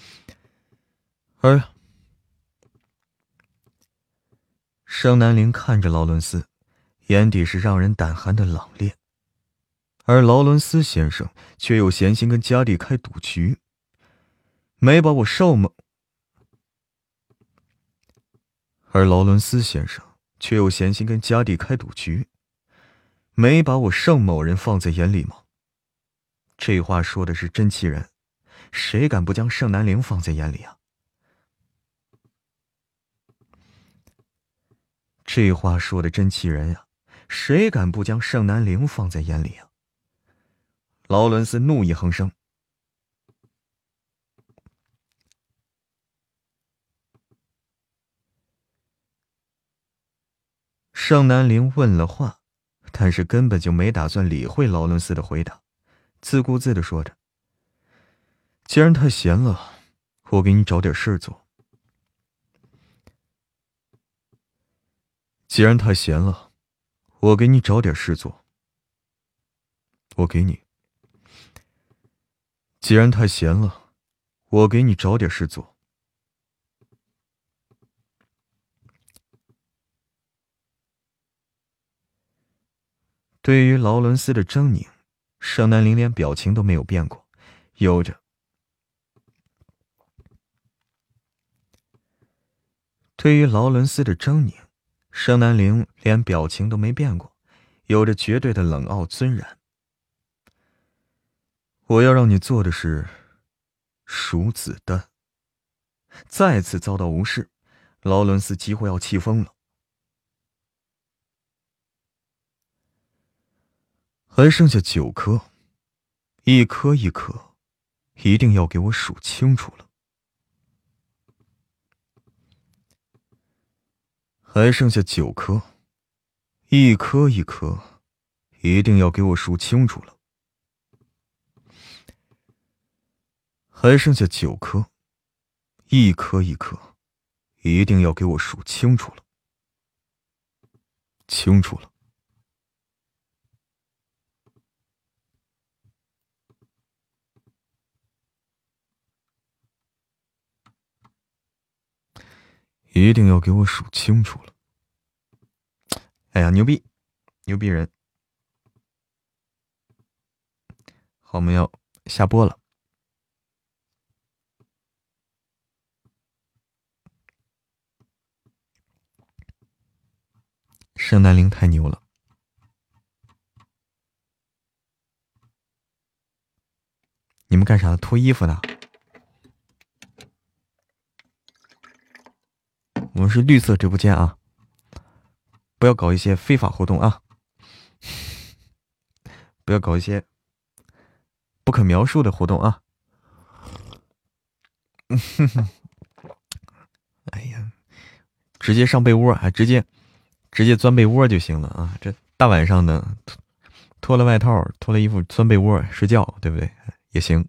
A: 而盛南陵看着劳伦斯，眼底是让人胆寒的冷冽。而劳伦斯先生，却有闲心跟家里开赌局，没把我盛某。而劳伦斯先生却有闲心跟家弟开赌局，没把我盛某人放在眼里吗？这话说的是真气人，谁敢不将盛南陵放在眼里啊？这话说的真气人呀！谁敢不将盛南陵放在眼里啊？劳伦斯怒意横生。盛南陵问了话，但是根本就没打算理会劳伦斯的回答，自顾自的说着：“既然太闲了，我给你找点事做。既然太闲了，我给你找点事做。我给你。既然太闲了，我给你找点事做。”对于劳伦斯的狰狞，盛南林连表情都没有变过，有着。对于劳伦斯的狰狞，盛南陵连表情都没变过，有着绝对的冷傲尊然。我要让你做的是数子弹。再次遭到无视，劳伦斯几乎要气疯了。还剩下九颗，一颗一颗，一定要给我数清楚了。还剩下九颗，一颗一颗，一定要给我数清楚了。还剩下九颗，一颗一颗，一定要给我数清楚了。清楚了。一定要给我数清楚了！哎呀，牛逼，牛逼人！好，我们要下播了。圣诞铃太牛了！你们干啥？脱衣服呢？我们是绿色直播间啊，不要搞一些非法活动啊，不要搞一些不可描述的活动啊。[laughs] 哎呀，直接上被窝啊，直接直接钻被窝就行了啊！这大晚上的脱脱了外套，脱了衣服钻被窝睡觉，对不对？也行。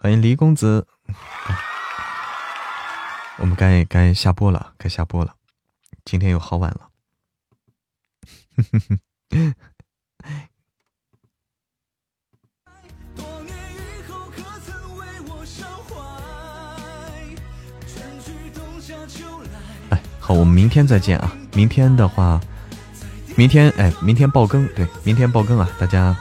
A: 欢迎黎公子。我们该该下播了，该下播了。今天又好晚了。哎，好，我们明天再见啊！明天的话，明天哎，明天爆更，对，明天爆更啊！大家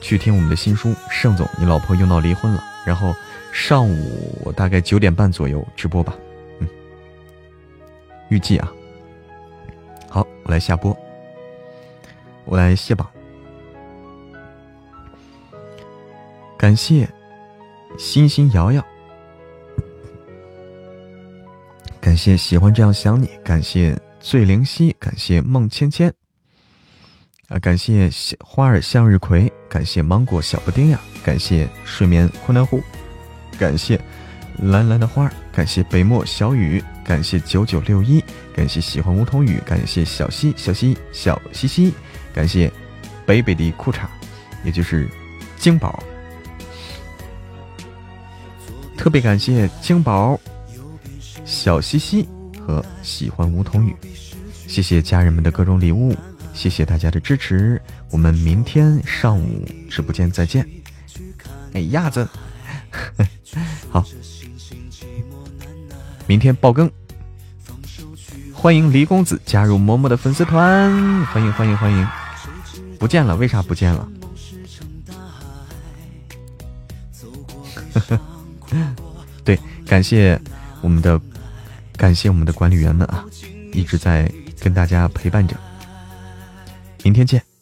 A: 去听我们的新书《盛总，你老婆又闹离婚了》。然后上午大概九点半左右直播吧。预计啊，好，我来下播，我来卸榜。感谢星星瑶瑶，感谢喜欢这样想你，感谢醉灵犀，感谢梦芊芊，啊，感谢花儿向日葵，感谢芒果小布丁呀，感谢睡眠困难户，感谢蓝蓝的花，感谢北漠小雨。感谢九九六一，感谢喜欢梧桐雨，感谢小西小西小西西，感谢北北的裤衩，也就是金宝，特别感谢金宝、小西西和喜欢梧桐雨，谢谢家人们的各种礼物，谢谢大家的支持，我们明天上午直播间再见。哎，鸭子，[laughs] 好。明天爆更，欢迎黎公子加入嬷嬷的粉丝团，欢迎欢迎欢迎！不见了，为啥不见了？[laughs] 对，感谢我们的感谢我们的管理员们啊，一直在跟大家陪伴着。明天见。